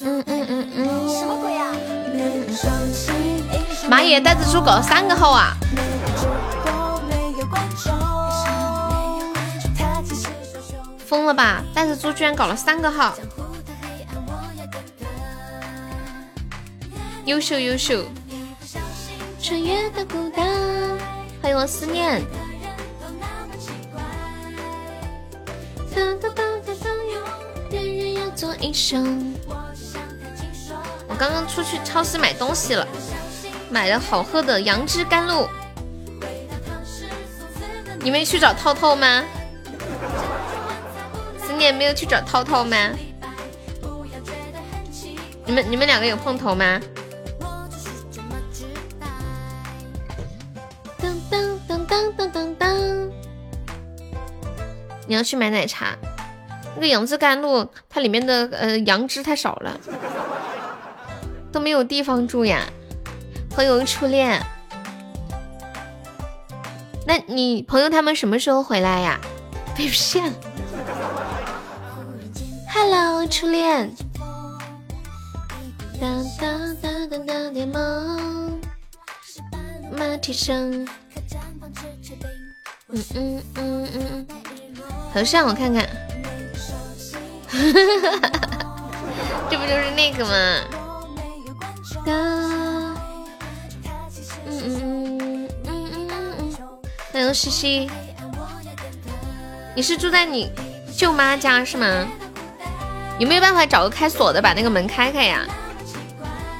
嗯嗯嗯嗯，什么鬼呀？马野带着猪搞了三个号啊！疯了吧？带着猪居然搞了三个号，优秀优秀！穿越的孤单，欢迎我思念。我刚刚出去超市买东西了，买了好喝的杨枝甘露。你没去找涛涛吗？思念没有去找涛涛吗？你们你们两个有碰头吗？你要去买奶茶。那个杨枝甘露，它里面的呃杨枝太少了，都没有地方住呀。朋友初恋，那你朋友他们什么时候回来呀？被骗。Hello，初恋。当当当当当的梦，马蹄声。嗯嗯嗯嗯，头像我看看。这不就是那个吗？嗯嗯嗯嗯嗯嗯。欢迎西西，你是住在你舅妈家是吗？有没有办法找个开锁的把那个门开开呀？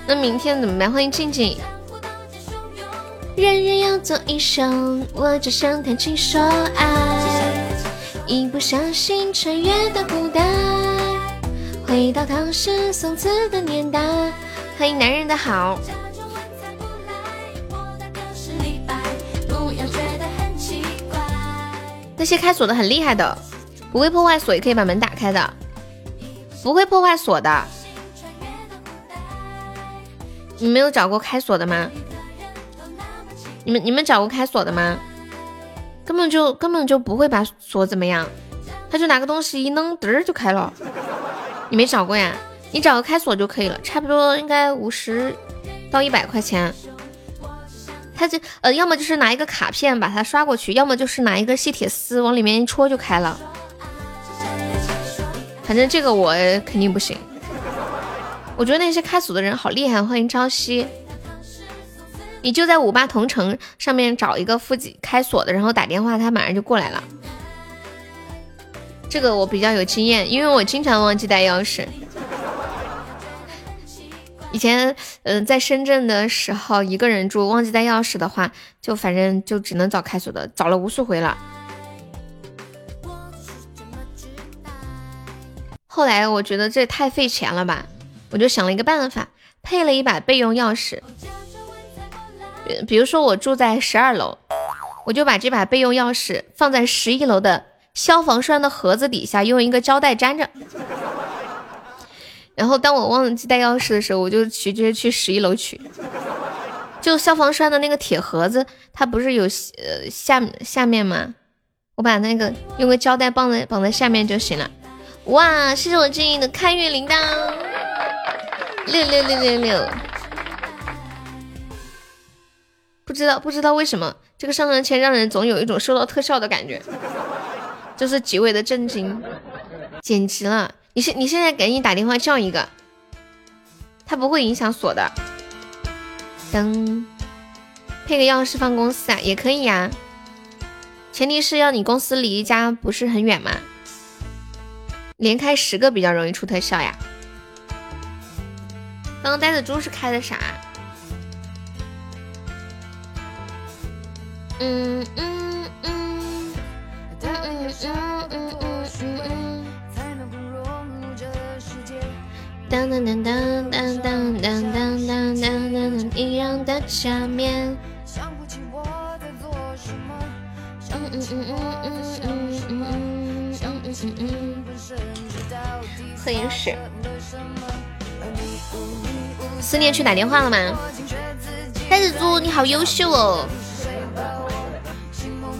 那明天怎么办？欢迎静静。人人要做医生，我只想谈情说爱，一不小心穿越到古代。回到唐诗宋词的年代，欢迎男人的好。那些开锁的很厉害的，不会破坏锁也可以把门打开的，不会破坏锁的。你没有找过开锁的吗？你们你们找过开锁的吗？根本就根本就不会把锁怎么样，他就拿个东西一弄，嘚儿就开了。你没找过呀？你找个开锁就可以了，差不多应该五十到一百块钱。他就呃，要么就是拿一个卡片把它刷过去，要么就是拿一个细铁丝往里面一戳就开了。反正这个我肯定不行。我觉得那些开锁的人好厉害。欢迎朝夕，你就在五八同城上面找一个附近开锁的，然后打电话，他马上就过来了。这个我比较有经验，因为我经常忘记带钥匙。以前，嗯，在深圳的时候，一个人住，忘记带钥匙的话，就反正就只能找开锁的，找了无数回了。后来我觉得这太费钱了吧，我就想了一个办法，配了一把备用钥匙。比如说我住在十二楼，我就把这把备用钥匙放在十一楼的。消防栓的盒子底下用一个胶带粘着，然后当我忘记带钥匙的时候，我就直接去十一楼取。就消防栓的那个铁盒子，它不是有呃下下面吗？我把那个用个胶带绑在绑在下面就行了。哇，谢谢我静怡的开运铃铛，六六六六六。不知道不知道为什么这个上上签让人总有一种收到特效的感觉。就是极为的震惊，简直了！你现你现在赶紧打电话叫一个，他不会影响锁的。等，配个钥匙放公司啊，也可以呀。前提是要你公司离家不是很远嘛。连开十个比较容易出特效呀。刚刚呆的猪是开的啥？嗯嗯。嗯嗯嗯嗯嗯嗯。当当当当当当当当当当当，一样的下面。嗯嗯嗯嗯嗯嗯嗯嗯嗯嗯嗯。喝饮水。思念去打电话了吗？呆子猪，你好优秀哦。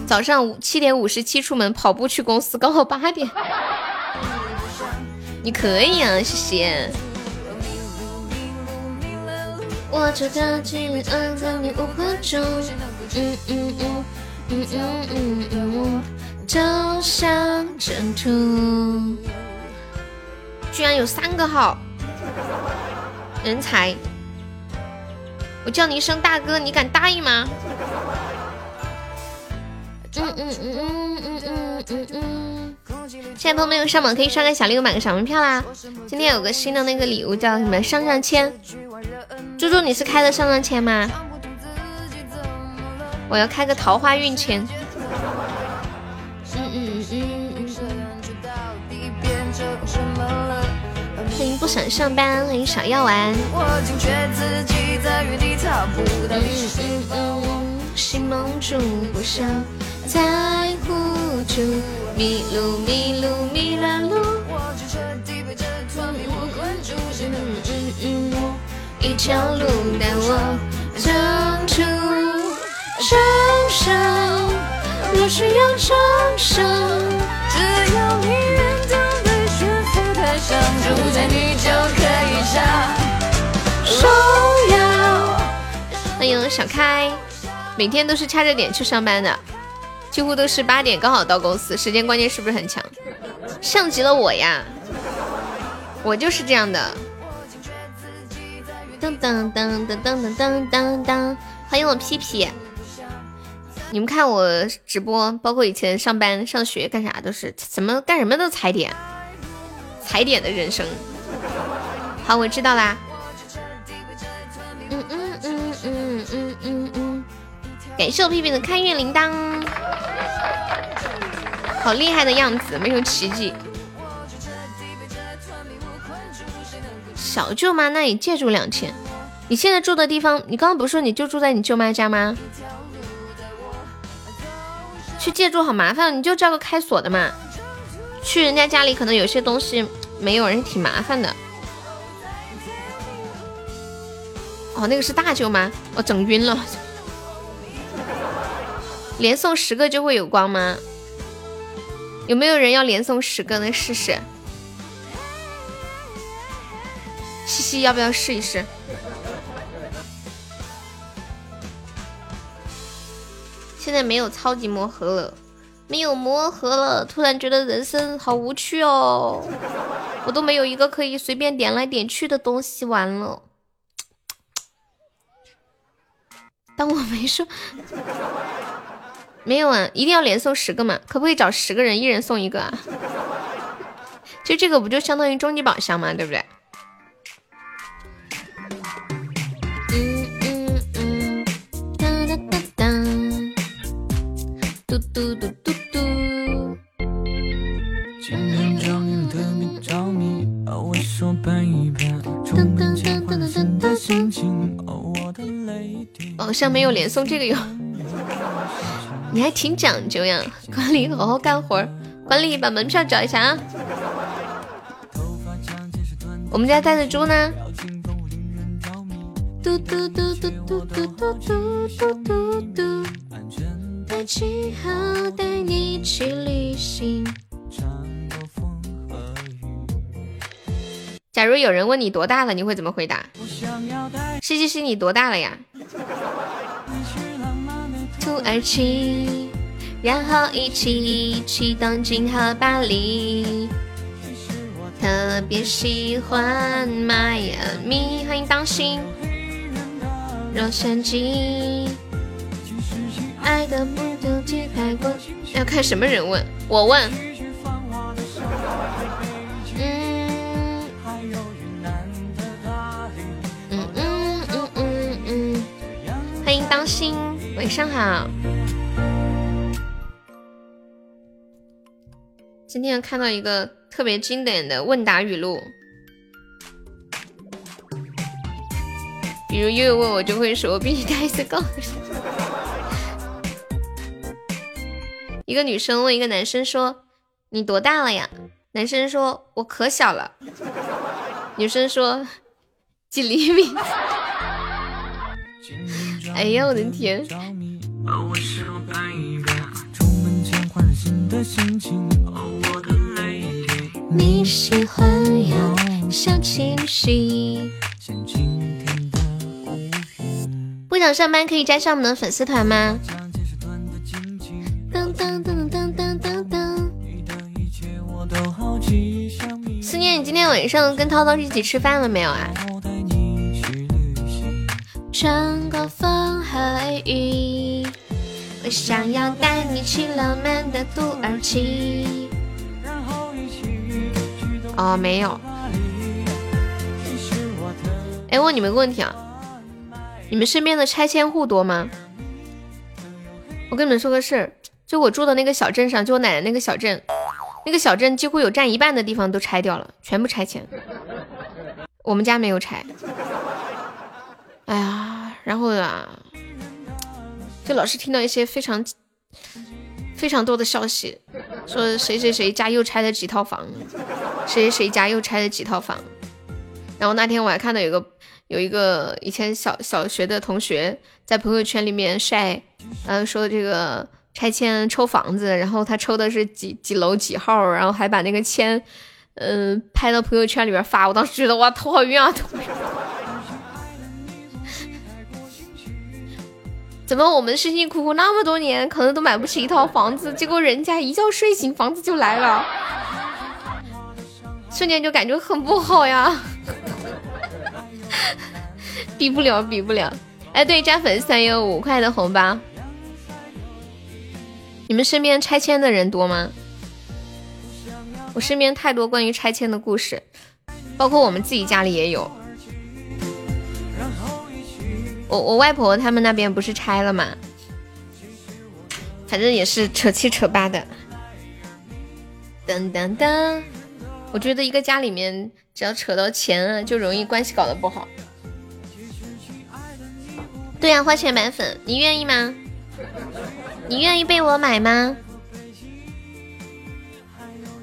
早上五七点五十七出门跑步去公司，刚好八点。你可以啊，谢谢。我就掉进爱的迷雾中，嗯嗯嗯嗯嗯嗯，就像珍珠。居然有三个号，人才！我叫你一声大哥，你敢答应吗？嗯嗯嗯嗯嗯嗯嗯嗯。现在朋友们有上榜可以刷个小礼物，买个小门票啦！今天有个新的那个礼物叫什么上上签？猪猪你是开的上上签吗？我要开个桃花运签。嗯嗯嗯嗯嗯。欢迎不想上班，欢迎小药丸。嗯嗯嗯。心蒙住，不想再糊住。迷路迷路迷了路。我却彻底被这座迷雾困住，谁能指引我一条路带我走出重生，若需要重生，只要你愿当对悬浮台上，住在你就可以享受。欢迎小开，每天都是掐着点去上班的。几乎都是八点刚好到公司，时间观念是不是很强？像极了我呀，我就是这样的。噔噔噔噔噔噔噔噔，欢迎我屁屁。你们看我直播，包括以前上班、上学干啥都是，怎么干什么都踩点，踩点的人生。好，我知道啦。嗯嗯嗯嗯嗯嗯嗯，感谢我屁屁的开运铃铛。好厉害的样子，没有奇迹。小舅妈那里借住两千。你现在住的地方，你刚刚不是说你就住在你舅妈家吗？去借住好麻烦，你就叫个开锁的嘛。去人家家里可能有些东西没有人，挺麻烦的。哦，那个是大舅妈，我整晕了。连送十个就会有光吗？有没有人要连送十个的试试？西西要不要试一试？现在没有超级魔盒了，没有魔盒了，突然觉得人生好无趣哦！我都没有一个可以随便点来点去的东西玩了。当我没说。没有啊，一定要连送十个嘛？可不可以找十个人，一人送一个啊？就这个不就相当于终极宝箱嘛，对不对？嗯嗯嗯，哒哒哒哒，嘟嘟嘟嘟嘟。宝箱没有连送这个哟。你还挺讲究呀，管理好好干活儿。管理把门票找一下啊。我们家带的猪呢？嘟嘟嘟嘟嘟嘟嘟嘟嘟嘟。带记号带你去旅行。假如有人问你多大了，你会怎么回答？西西西，你多大了呀？土耳其，然后一起去东京和巴黎。特别喜欢迈阿密，欢迎当心。洛杉矶，爱的不丢弃太过。要看什么人问，我问。嗯嗯嗯嗯嗯嗯，欢迎当心。晚上好，今天看到一个特别经典的问答语录，比如悠悠问我就会说，我比你大一岁高。一个女生问一个男生说：“你多大了呀？”男生说：“我可小了。”女生说：“几厘米？” 哎呀，我的天！你喜欢有小清新。不想上班可以加上我们的粉丝团吗？当当当当当当当。思念，你今天晚上跟涛涛一起吃饭了没有啊？穿过风和雨，我想要带你去浪漫的土耳其。哦，没有。哎，问你们个问题啊，你们身边的拆迁户多吗？我跟你们说个事儿，就我住的那个小镇上，就我奶奶那个小镇，那个小镇几乎有占一半的地方都拆掉了，全部拆迁。我们家没有拆。哎呀，然后啊，就老是听到一些非常非常多的消息，说谁谁谁家又拆了几套房，谁谁谁家又拆了几套房。然后那天我还看到有个有一个以前小小学的同学在朋友圈里面晒，嗯，说这个拆迁抽房子，然后他抽的是几几楼几号，然后还把那个签，嗯，拍到朋友圈里边发。我当时觉得哇，头好晕啊，头。怎么我们辛辛苦苦那么多年，可能都买不起一套房子，结果人家一觉睡醒，房子就来了，瞬间就感觉很不好呀。比不了，比不了。哎，对，加粉丝团有五块的红包。你们身边拆迁的人多吗？我身边太多关于拆迁的故事，包括我们自己家里也有。我我外婆他们那边不是拆了吗？反正也是扯七扯八的。噔噔噔，我觉得一个家里面只要扯到钱啊，就容易关系搞得不好。对呀，花钱买粉，你愿意吗？你愿意被我买吗？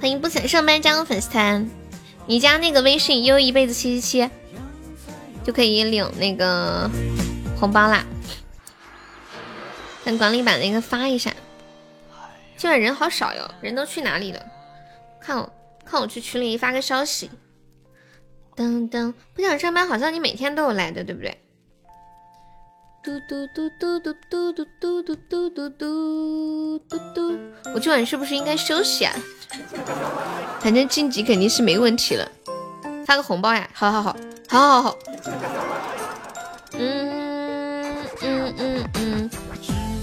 欢迎不想上班加入粉丝团，你加那个微信悠一辈子七七七，就可以领那个红包啦。等管理把那个发一下。今晚人好少哟，人都去哪里了？看我看我去群里发个消息。噔噔，不想上班，好像你每天都有来的，对不对？嘟嘟嘟嘟嘟嘟嘟嘟嘟嘟嘟嘟嘟嘟，我今晚是不是应该休息啊？反正晋级肯定是没问题了。发个红包呀！好好好，好好好。嗯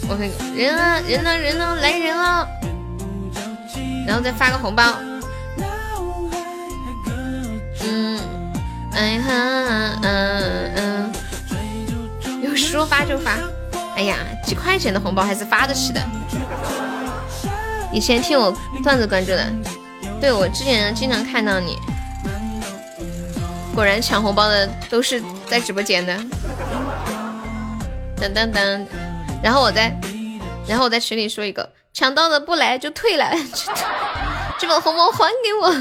我看人啊人呢人呢来人了，然后再发个红包。嗯，哎哈嗯嗯。有说发就发，哎呀，几块钱的红包还是发得起的。以前听我段子关注的，对我之前经常看到你，果然抢红包的都是在直播间的。噔噔噔，然后我在，然后我在群里说一个，抢到的不来就退了，就 把红包还给我。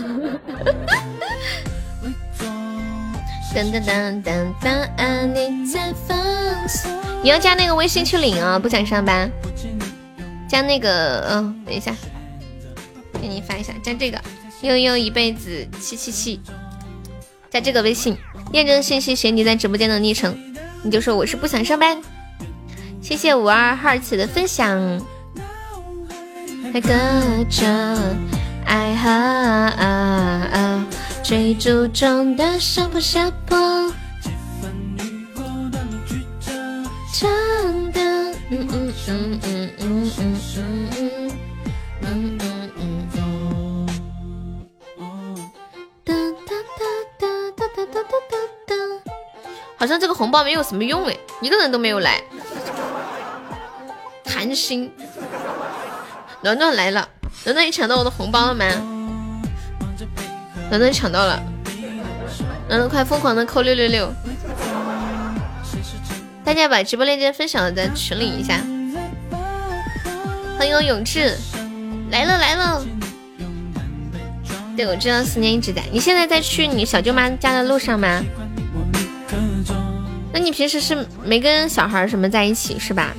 噔噔噔噔噔，你在放肆。你要加那个微信去领啊！不想上班，加那个，嗯，等一下，给你发一下，加这个悠悠一辈子七七七，加这个微信，验证信息写你在直播间的昵称，你就说我是不想上班。谢谢五二 heart 的分享。还隔着爱和。追逐中的上坡下坡，唱的，嗯嗯嗯嗯嗯嗯嗯嗯嗯嗯，哒哒哒哒哒哒哒哒哒。好像这个红包没有什么用哎，一个人都没有来，寒心。暖暖来了，暖暖你抢到我的红包了吗？暖暖抢到了，暖暖快疯狂的扣六六六！大家把直播链接分享在群里一下。欢迎永志，来了来了！对，我知道思念一直在。你现在在去你小舅妈家的路上吗？那你平时是没跟小孩什么在一起是吧？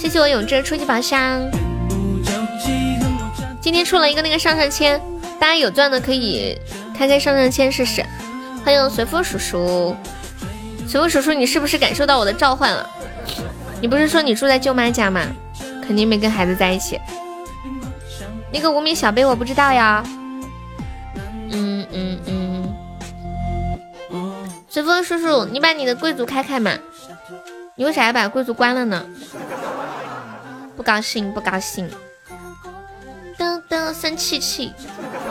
谢谢我永志初级宝箱。今天出了一个那个上上签，大家有钻的可以开开上上签试试。欢迎随风叔叔，随风叔叔，你是不是感受到我的召唤了？你不是说你住在舅妈家吗？肯定没跟孩子在一起。那个无名小辈我不知道呀。嗯嗯嗯。随风叔叔，你把你的贵族开开嘛？你为啥要把贵族关了呢？不高兴，不高兴。噔噔，生气气。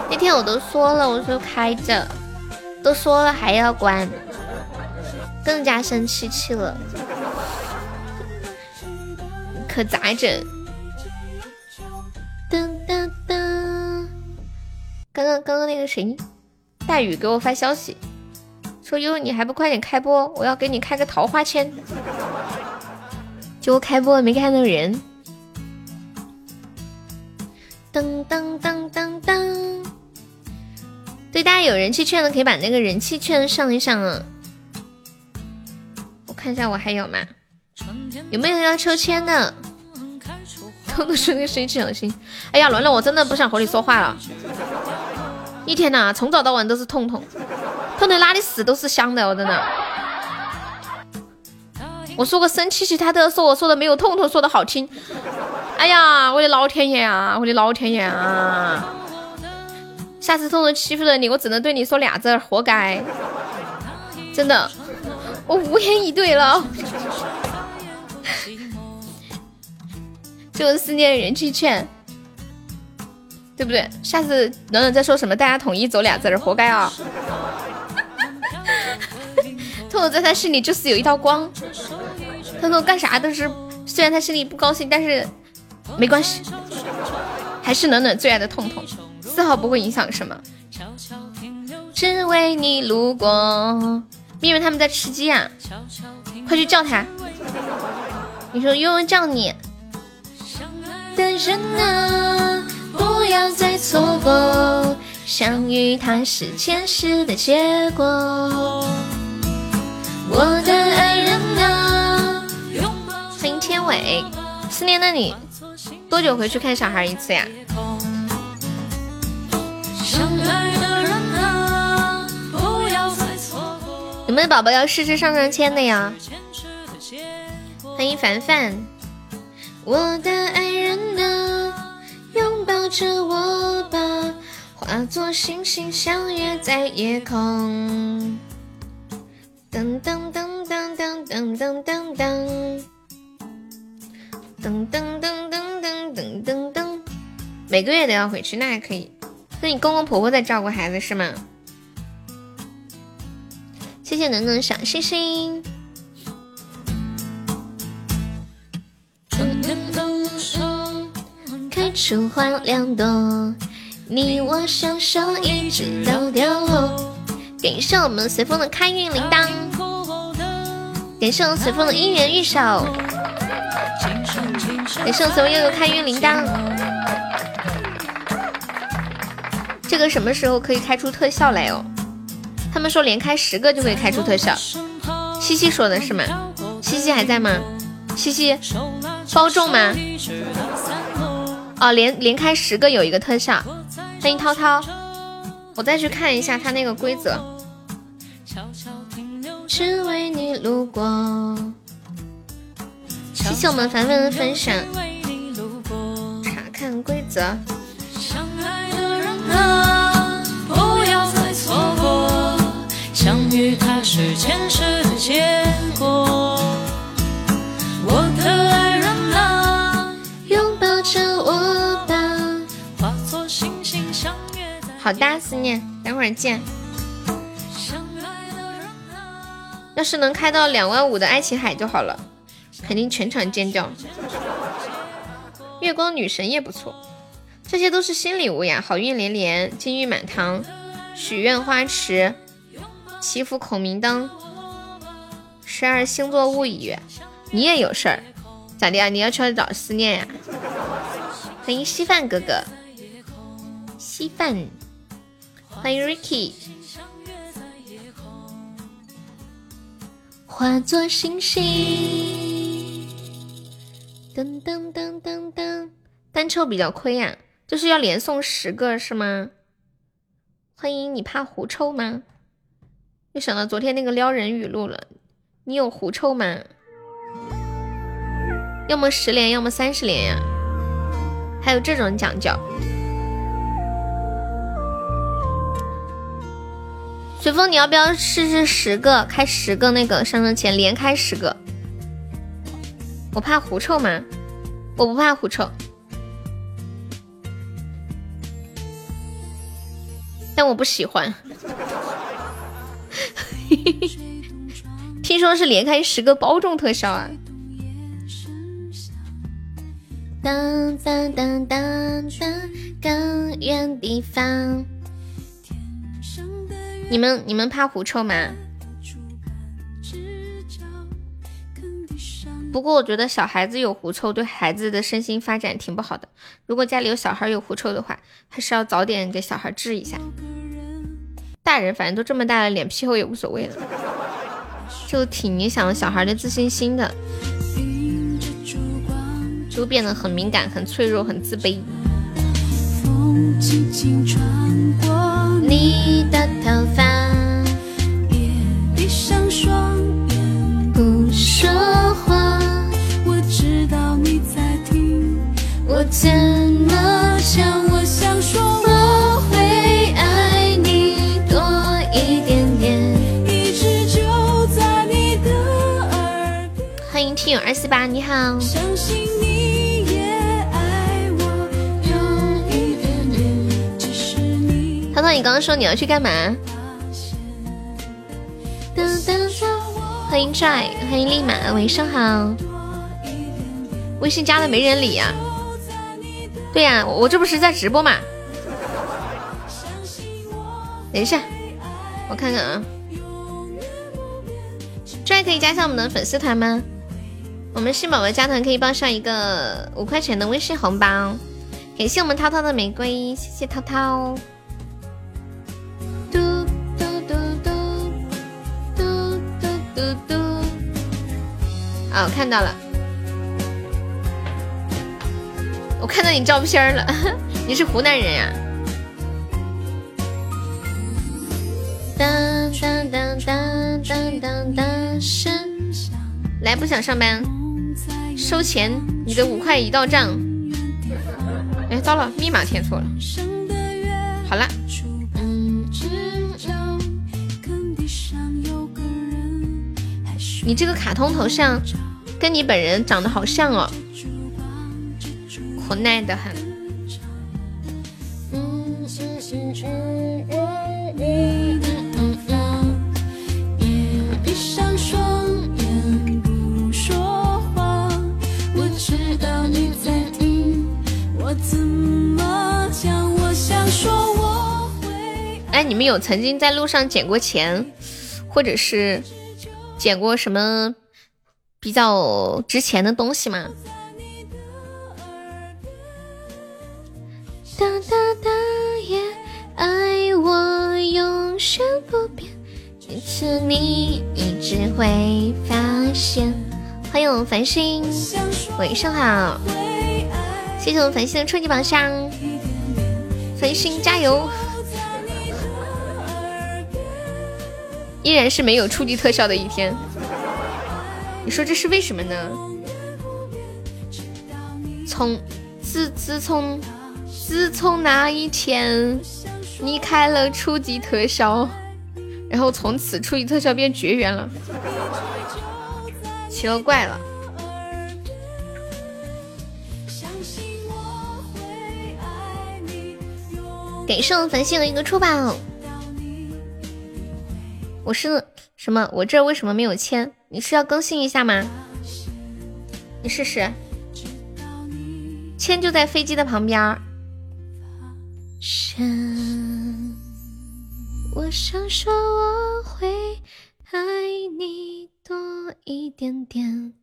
那天我都说了，我说开着。都说了还要关，更加生气气了，可咋整？噔噔噔！刚刚刚刚那个谁，大雨给我发消息，说悠悠你还不快点开播，我要给你开个桃花签。结果开播没看到人。噔噔噔噔噔。对，大家有人气券的可以把那个人气券上一上啊！我看一下我还有吗？有没有要抽签的？痛痛说个生气小心！哎呀，伦伦，我真的不想和你说话了。一天呐，从早到晚都是痛痛，痛痛哪里死都是香的，我真的。我说个生气气，他都要说我说的没有痛痛说的好听。哎呀，我的老天爷啊，我的老天爷啊！下次痛痛欺负了你，我只能对你说俩字儿，活该！真的，我无言以对了。就是思念人气券，对不对？下次暖暖再说什么，大家统一走俩字儿，活该啊！痛痛在他心里就是有一道光，痛痛干啥都是，虽然他心里不高兴，但是没关系，还是暖暖最爱的痛痛。丝毫不会影响什么。只为你路过，咪咪他们在吃鸡啊，快去叫他。你说悠悠叫你。的人啊，不要再错过，相遇它是前世的结果。我的爱人啊，欢迎天伟，思念，的你多久回去看小孩一次呀？有没有宝宝要试试上上签的呀？欢迎凡凡，我的爱人啊，拥抱着我吧，化作星星相约在夜空。噔噔噔噔噔噔噔噔噔，噔噔噔噔噔噔噔噔，每个月都要回去，那还可以。那你公公婆婆在照顾孩子是吗？谢谢能能小星星。开出花两朵，你我相守一直到凋落。感谢我们随风的开运铃铛，感谢我们随风的姻缘玉手，感谢我们随风悠悠开运铃铛。这个什么时候可以开出特效来哦？他们说连开十个就可以开出特效。西西说的是吗？西西还在吗？西西包中吗？哦，连连开十个有一个特效。欢迎涛涛，我再去看一下他那个规则。只为你路过。谢谢我们凡凡的分享。查看规则。相爱的人啊不要再错过，相遇它是前世的结果。我的爱人啊，拥抱着我吧，化作星星相约在。好的，思念，等会儿见。要是能开到两万五的爱琴海就好了，肯定全场尖叫。月光女神也不错。这些都是新礼物呀！好运连连，金玉满堂，许愿花池，祈福孔明灯，十二星座物语。你也有事儿，咋的呀？你要出来找思念呀？欢迎稀饭哥哥，稀饭，欢迎 Ricky，化作星星，噔噔噔噔噔，单抽比较亏呀。就是要连送十个是吗？欢迎你怕狐臭吗？又想到昨天那个撩人语录了，你有狐臭吗？要么十连，要么三十连呀，还有这种讲究。随风，你要不要试试十个开十个那个上上签，连开十个？我怕狐臭吗？我不怕狐臭，但我不喜欢。听说是连开十个包中特效啊！当当当当当，更远地方。你们你们怕狐臭吗？不过我觉得小孩子有狐臭对孩子的身心发展挺不好的。如果家里有小孩有狐臭的话，还是要早点给小孩治一下。大人反正都这么大了，脸皮厚也无所谓了，就挺影响小孩的自信心的，就变得很敏感、很脆弱、很自卑。风轻轻穿过你的头发，我怎么想？我想说我会爱你多一点点，一直就在你的耳边。欢迎听友二四八，你好。相信你也涛涛，你刚刚说你要去干嘛？欢迎拽，欢迎立马，晚上好。微信加了没人理呀？对呀，我这不是在直播嘛。等一下，我看看啊。这还可以加上我们的粉丝团吗？我们新宝宝加团可以报上一个五块钱的微信红包。感谢我们涛涛的玫瑰，谢谢涛涛。嘟嘟，啊，我看到了，我看到你照片了，你是湖南人呀？当当当当当当当声，来不想上班，收钱，你的五块已到账。哎，糟了，密码填错了。好了。你这个卡通头像跟你本人长得好像哦，可爱的很。哎，你们有曾经在路上捡过钱，或者是？捡过什么比较值钱的东西吗？哒哒哒耶，爱我永生不变，每次你一直会发现。欢迎我们繁星，晚上好，谢谢我们繁星的初级宝箱，繁星加油！依然是没有初级特效的一天，你说这是为什么呢？从自自从自从那一天你开了初级特效，然后从此初级特效变绝缘了，奇了怪了。给圣繁星一个出宝。我是什么？我这为什么没有签？你是要更新一下吗？你试试，签就在飞机的旁边。想我想说我会爱你多一点点。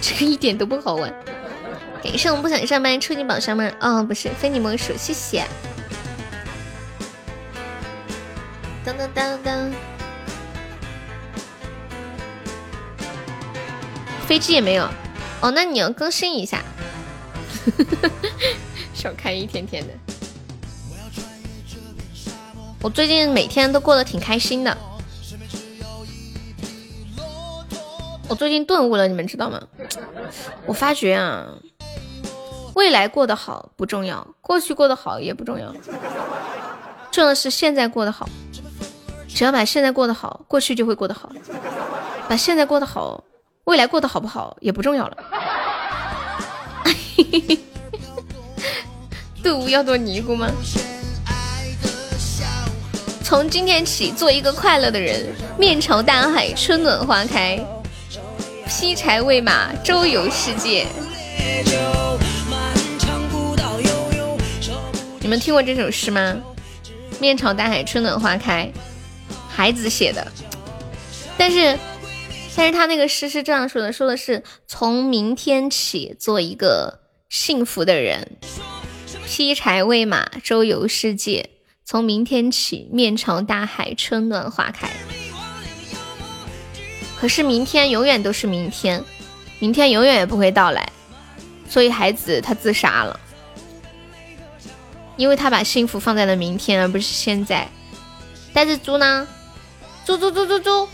这个一点都不好玩。给圣不想上班，初级宝箱吗？哦，不是，非你莫属，谢谢。当当当当，飞机也没有哦，那你要更新一下。少看一天天的。我最近每天都过得挺开心的。我最近顿悟了，你们知道吗？我发觉啊，未来过得好不重要，过去过得好也不重要，重要的是现在过得好。只要把现在过得好，过去就会过得好；把现在过得好，未来过得好不好也不重要了。嘿，嘿，嘿，队伍要做尼姑吗？从今天起，做一个快乐的人，面朝大海，春暖花开，劈柴喂马，周游世界。你们听过这首诗吗？面朝大海，春暖花开。孩子写的，但是，但是他那个诗是这样说的，说的是从明天起做一个幸福的人，劈柴喂马，周游世界。从明天起，面朝大海，春暖花开。可是明天永远都是明天，明天永远也不会到来，所以孩子他自杀了，因为他把幸福放在了明天，而不是现在。但是猪呢？猪猪猪猪猪，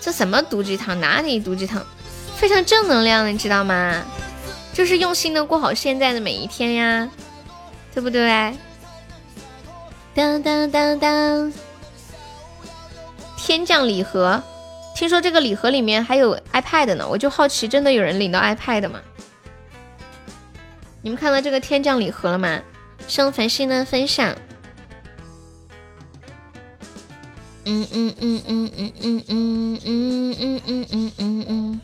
这什么毒鸡汤？哪里毒鸡汤？非常正能量，你知道吗？就是用心的过好现在的每一天呀，对不对？当当当当，天降礼盒，听说这个礼盒里面还有 iPad 呢，我就好奇，真的有人领到 iPad 吗？你们看到这个天降礼盒了吗？生繁星的分享。嗯嗯嗯嗯嗯嗯嗯嗯嗯嗯嗯嗯嗯，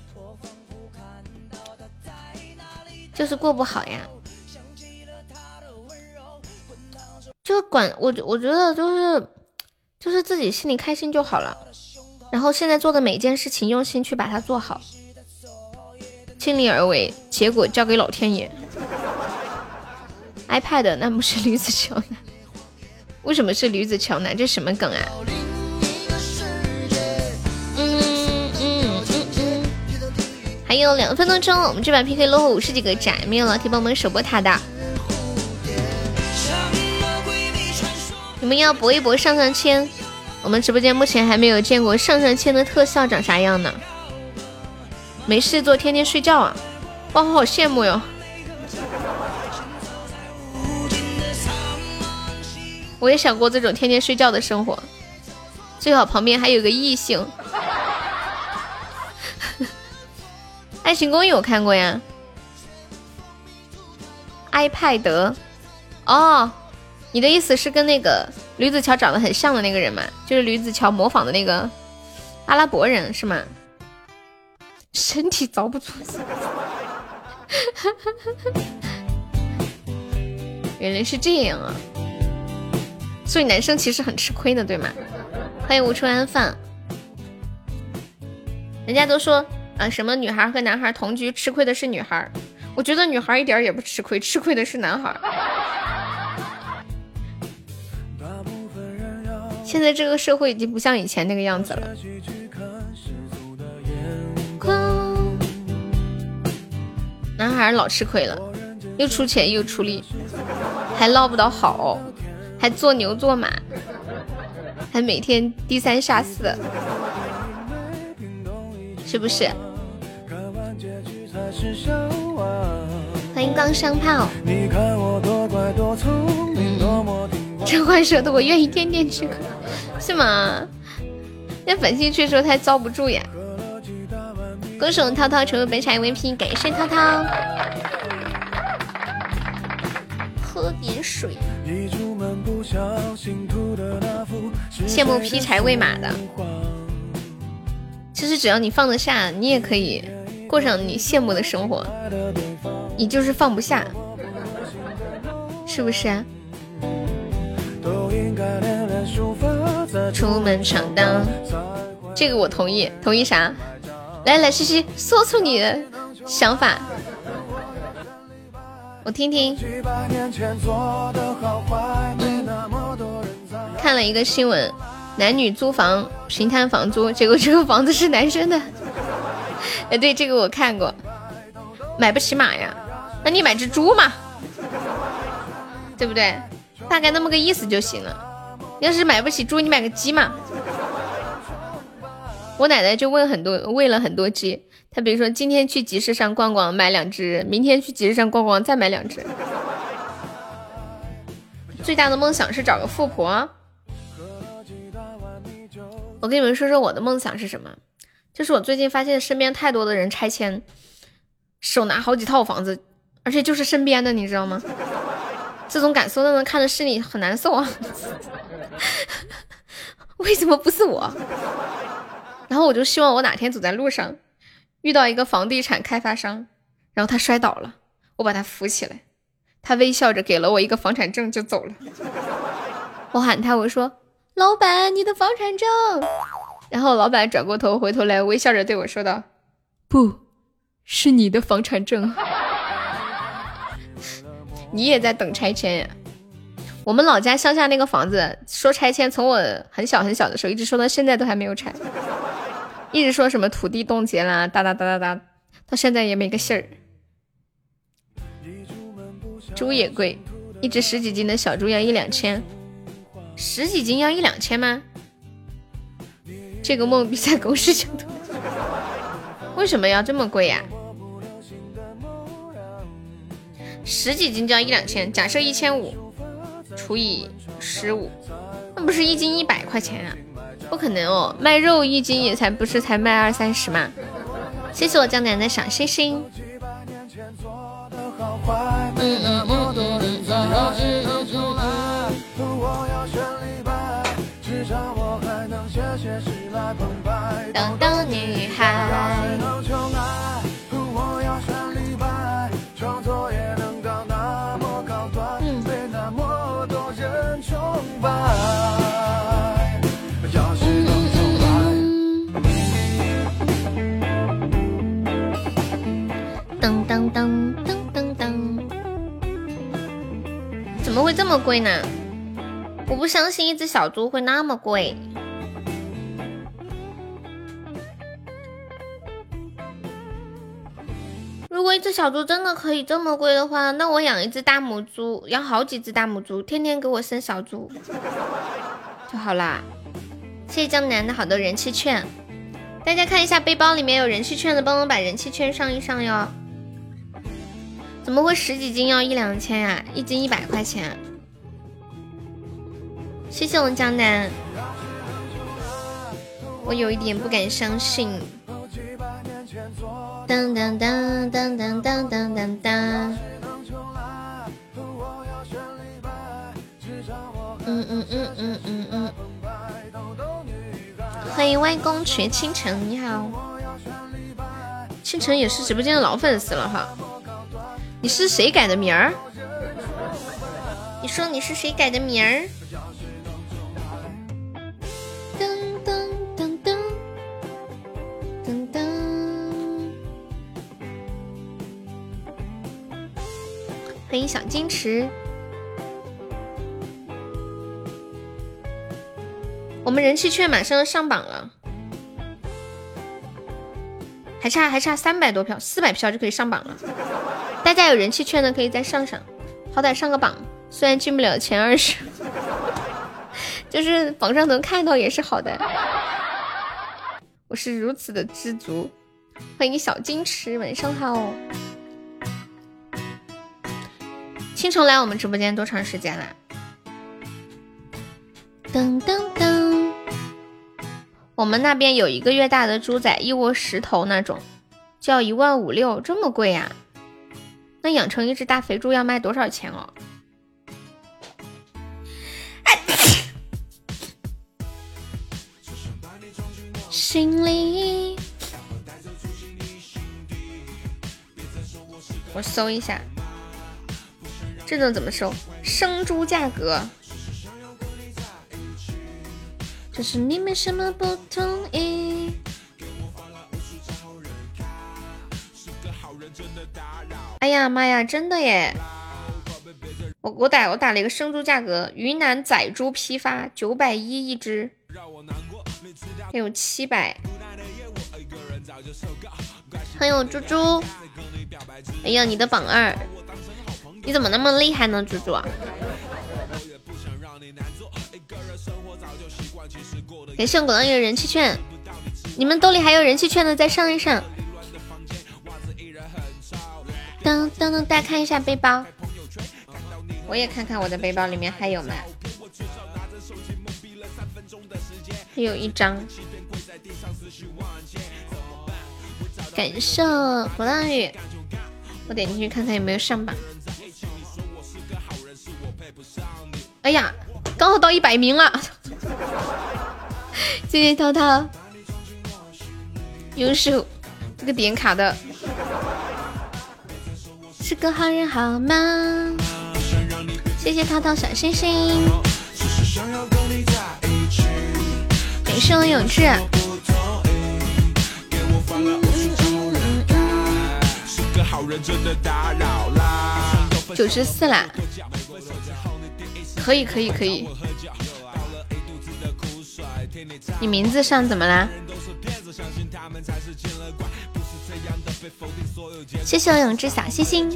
就是过不好呀，就管我我觉得就是就是自己心里开心就好了，然后现在做的每件事情用心去把它做好，尽力而为，结果交给老天爷。iPad 那不是驴子桥南？为什么是驴子桥南？这什么梗啊？还有两分多钟，我们这把 PK 落后五十几个斩灭了，可以帮我们守波塔的。你们要搏一搏上上签，我们直播间目前还没有见过上上签的特效长啥样呢？没事做，天天睡觉啊！哇，好羡慕哟！我也想过这种天天睡觉的生活，最好旁边还有个异性。爱情公寓我看过呀，iPad，哦，你的意思是跟那个吕子乔长得很像的那个人吗？就是吕子乔模仿的那个阿拉伯人是吗？身体遭不住，原来是这样啊！所以男生其实很吃亏的，对吗？欢迎无处安放，人家都说。啊，什么女孩和男孩同居吃亏的是女孩，我觉得女孩一点也不吃亏，吃亏的是男孩。现在这个社会已经不像以前那个样子了。男孩老吃亏了，又出钱又出力，还捞不到好，还做牛做马，还每天低三下四，是不是？欢迎钢枪炮。这话说的我愿意天天吃，是吗？那粉丝却说他遭不住呀。歌手涛涛成为本场 MVP，感谢涛涛。喝点水。羡慕劈柴喂马的。其实只要你放得下，你也可以。过上你羡慕的生活，你就是放不下，是不是啊？出门闯荡，这个我同意，同意啥？来来，西西，说出你的想法，我听听。看了一个新闻，男女租房平摊房租，结果这个房子是男生的。哎，对，这个我看过，买不起马呀，那你买只猪嘛，对不对？大概那么个意思就行了。要是买不起猪，你买个鸡嘛。我奶奶就问很多，喂了很多鸡。她比如说今天去集市上逛逛，买两只；明天去集市上逛逛，再买两只。最大的梦想是找个富婆。我跟你们说说我的梦想是什么？就是我最近发现身边太多的人拆迁，手拿好几套房子，而且就是身边的，你知道吗？这种感受让人看着心里很难受啊！为什么不是我？然后我就希望我哪天走在路上，遇到一个房地产开发商，然后他摔倒了，我把他扶起来，他微笑着给了我一个房产证就走了。我喊他，我说：“老板，你的房产证。”然后老板转过头，回头来微笑着对我说道：“不是你的房产证。”你也在等拆迁呀？我们老家乡下那个房子说拆迁，从我很小很小的时候一直说到现在都还没有拆，一直说什么土地冻结啦，哒哒哒哒哒，到现在也没个信儿。猪也贵，一只十几斤的小猪要一两千，十几斤要一两千吗？这个梦比在公司强多。为什么要这么贵呀？十几斤就要一两千，假设一千五除以十五，那不是一斤一百块钱啊？不可能哦，卖肉一斤也才不是才卖二三十嘛。谢谢我江南的小星星。嗯嗯嗯嗯当当女孩。噔噔噔噔噔噔，怎么会这么贵呢？我不相信一只小猪会那么贵。如果一只小猪真的可以这么贵的话，那我养一只大母猪，养好几只大母猪，天天给我生小猪就好啦。谢谢江南的好多人气券，大家看一下背包里面有人气券的，帮我把人气券上一上哟。怎么会十几斤要一两千呀？一斤一百块钱。谢谢我江南，我有一点不敢相信。当当当当当当当当当。嗯嗯嗯嗯嗯嗯。欢迎外公学倾城，你好。倾城也是直播间的老粉丝了哈。你是谁改的名儿？你说你是谁改的名儿？欢迎小金池。我们人气券马上要上榜了，还差还差三百多票，四百票就可以上榜了。大家有人气券的可以再上上，好歹上个榜，虽然进不了前二十，就是榜上能看到也是好的。我是如此的知足，欢迎小金池，晚上好。青虫来我们直播间多长时间了？噔噔噔，我们那边有一个月大的猪仔，一窝十头那种，就要一万五六，这么贵呀？那养成一只大肥猪要卖多少钱哦？心里，我搜一下，这种怎么收？生猪价格，这是你们什么不同意？哎呀妈呀，真的耶！我我打我打了一个生猪价格，云南仔猪批发九百一一只，还有七百，欢迎我猪猪。哎呀，你的榜二，你怎么那么厉害呢，猪猪？感谢果浪屿的人气券，你们兜里还有人气券的，再上一上。噔噔噔，大家看一下背包，我也看看我的背包里面还有没。还有一张。感谢鼓浪屿，我点进去看看有没有上榜。哎呀，刚好到一百名了！谢谢涛涛，优秀，这个点卡的，是个好人好吗？谢谢涛涛小星星，感谢我永志。九十四啦，可以可以可以。你名字上怎么啦？谢谢我永志小星星。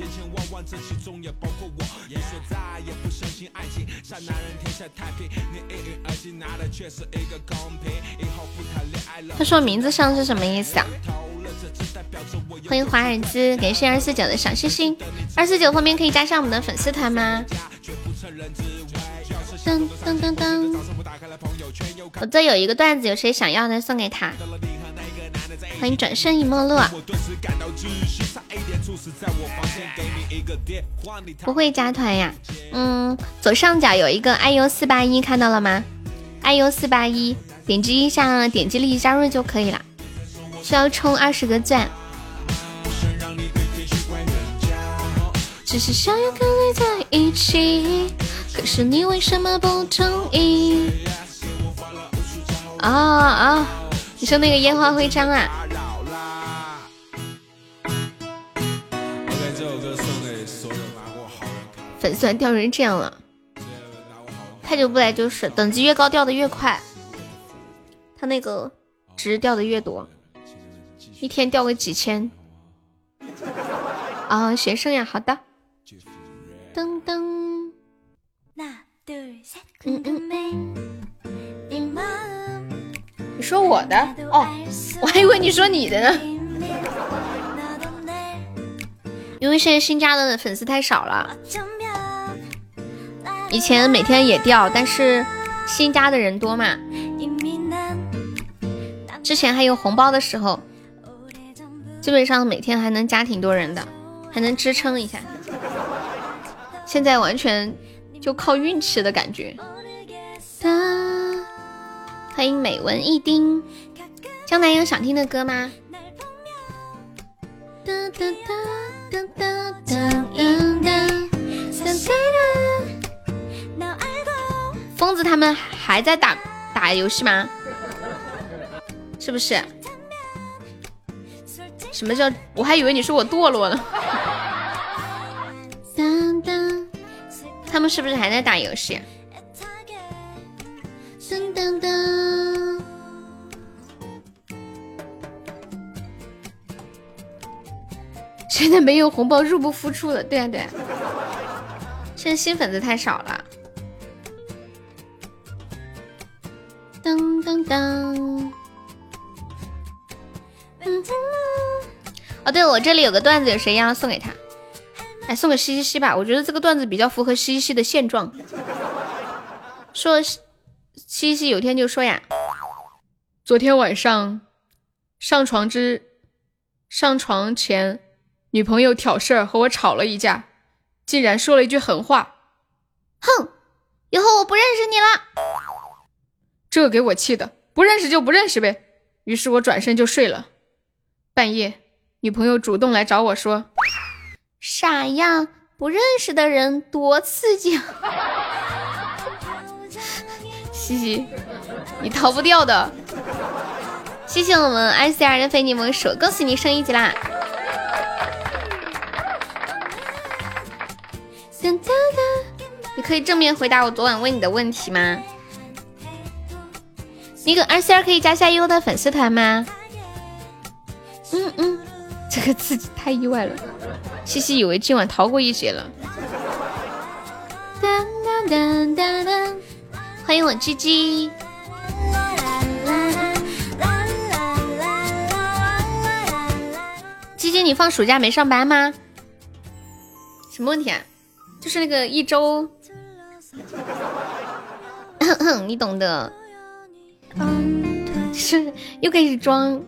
他说名字上是什么意思啊？欢迎华尔兹，感谢二四九的小星星。二四九后面可以加上我们的粉丝团吗？噔噔噔噔，我这有一个段子，有谁想要的送给他。欢迎转身已陌路。不会加团呀？嗯，左上角有一个 iu 四八一，看到了吗？iu 四八一，点击一下，点击立即加入就可以了。需要充二十个钻。只是想要跟你在一起，可是你为什么不同意？啊啊！你说那个烟花徽章啊？粉丝掉成这样了，太久不来就是等级越高掉的越快，他那个值掉的越多，一天掉个几千。啊，学生呀，好的。噔噔，嗯嗯你说我的哦，我还以为你说你的呢。因为现在新加的粉丝太少了，以前每天也掉，但是新加的人多嘛。之前还有红包的时候，基本上每天还能加挺多人的，还能支撑一下。现在完全就靠运气的感觉。欢迎美文一丁，江南有想听的歌吗？疯子他们还在打打游戏吗？是不是？什么叫？我还以为你说我堕落了。他们是不是还在打游戏？噔噔噔！现在没有红包，入不敷出了。对啊，对啊。现在新粉丝太少了。噔噔噔！哦，对，我这里有个段子，有谁要送给他？哎，送给西西西吧，我觉得这个段子比较符合西西的现状。说西西西有天就说呀，昨天晚上上床之上床前，女朋友挑事儿和我吵了一架，竟然说了一句狠话，哼，以后我不认识你了。这给我气的，不认识就不认识呗。于是我转身就睡了。半夜，女朋友主动来找我说。傻样，不认识的人多刺激！嘻嘻，你逃不掉的。谢谢我们 I C R 的非你莫属，恭喜你升一级啦！你可以正面回答我昨晚问你的问题吗？那个 I C R 可以加下优的粉丝团吗？嗯嗯，这个刺激太意外了。西西以为今晚逃过一劫了。当当当当当，欢迎我鸡鸡。鸡鸡，你放暑假没上班吗？什么问题啊？就是那个一周，你懂的。是又开始装，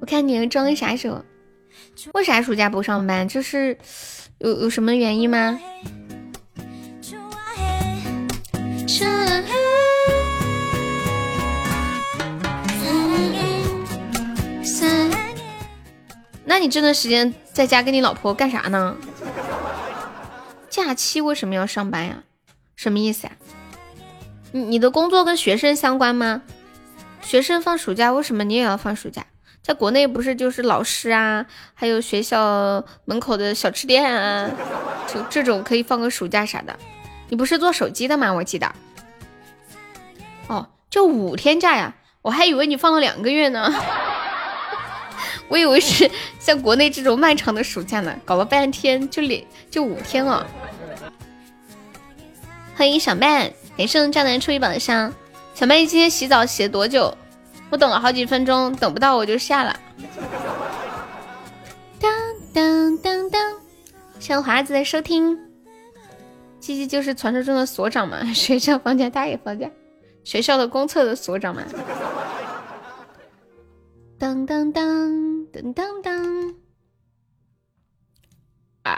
我看你装个啥时候？为啥暑假不上班？就是有有什么原因吗？那你这段时间在家跟你老婆干啥呢？假期为什么要上班呀？什么意思呀？你你的工作跟学生相关吗？学生放暑假，为什么你也要放暑假？在国内不是就是老师啊，还有学校门口的小吃店啊，就这种可以放个暑假啥的。你不是做手机的吗？我记得。哦，就五天假呀，我还以为你放了两个月呢。我以为是像国内这种漫长的暑假呢，搞了半天就两就五天了。欢迎小曼，连胜战男出一宝箱。小曼，你今天洗澡洗了多久？我等了好几分钟，等不到我就下了。当当当当，谢华子的收听。七七就是传说中的所长嘛，学校放假他也放假，学校的公厕的所长嘛。当当当当当当，啊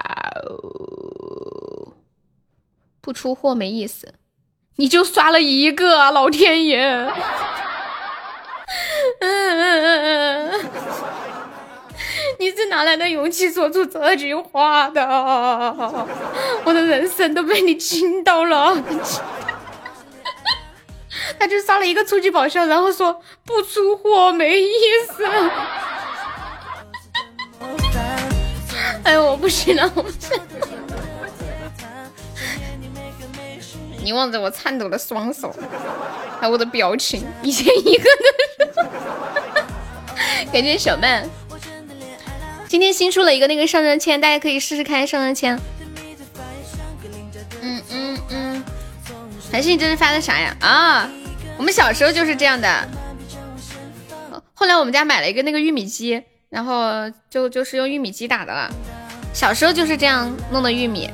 哦！不出货没意思，你就刷了一个，老天爷！嗯嗯嗯嗯，你是哪来的勇气说出这句话的？我的人生都被你惊到了。他就刷了一个初级宝箱，然后说不出货没意思。哎呦，我不行了，我不行。你望着我颤抖的双手，还有我的表情，一前一个的。感谢小曼，今天新出了一个那个上上签，大家可以试试看上上签。嗯嗯嗯，还是你这是发的啥呀？啊！我们小时候就是这样的，后来我们家买了一个那个玉米机，然后就就是用玉米机打的了。小时候就是这样弄的玉米，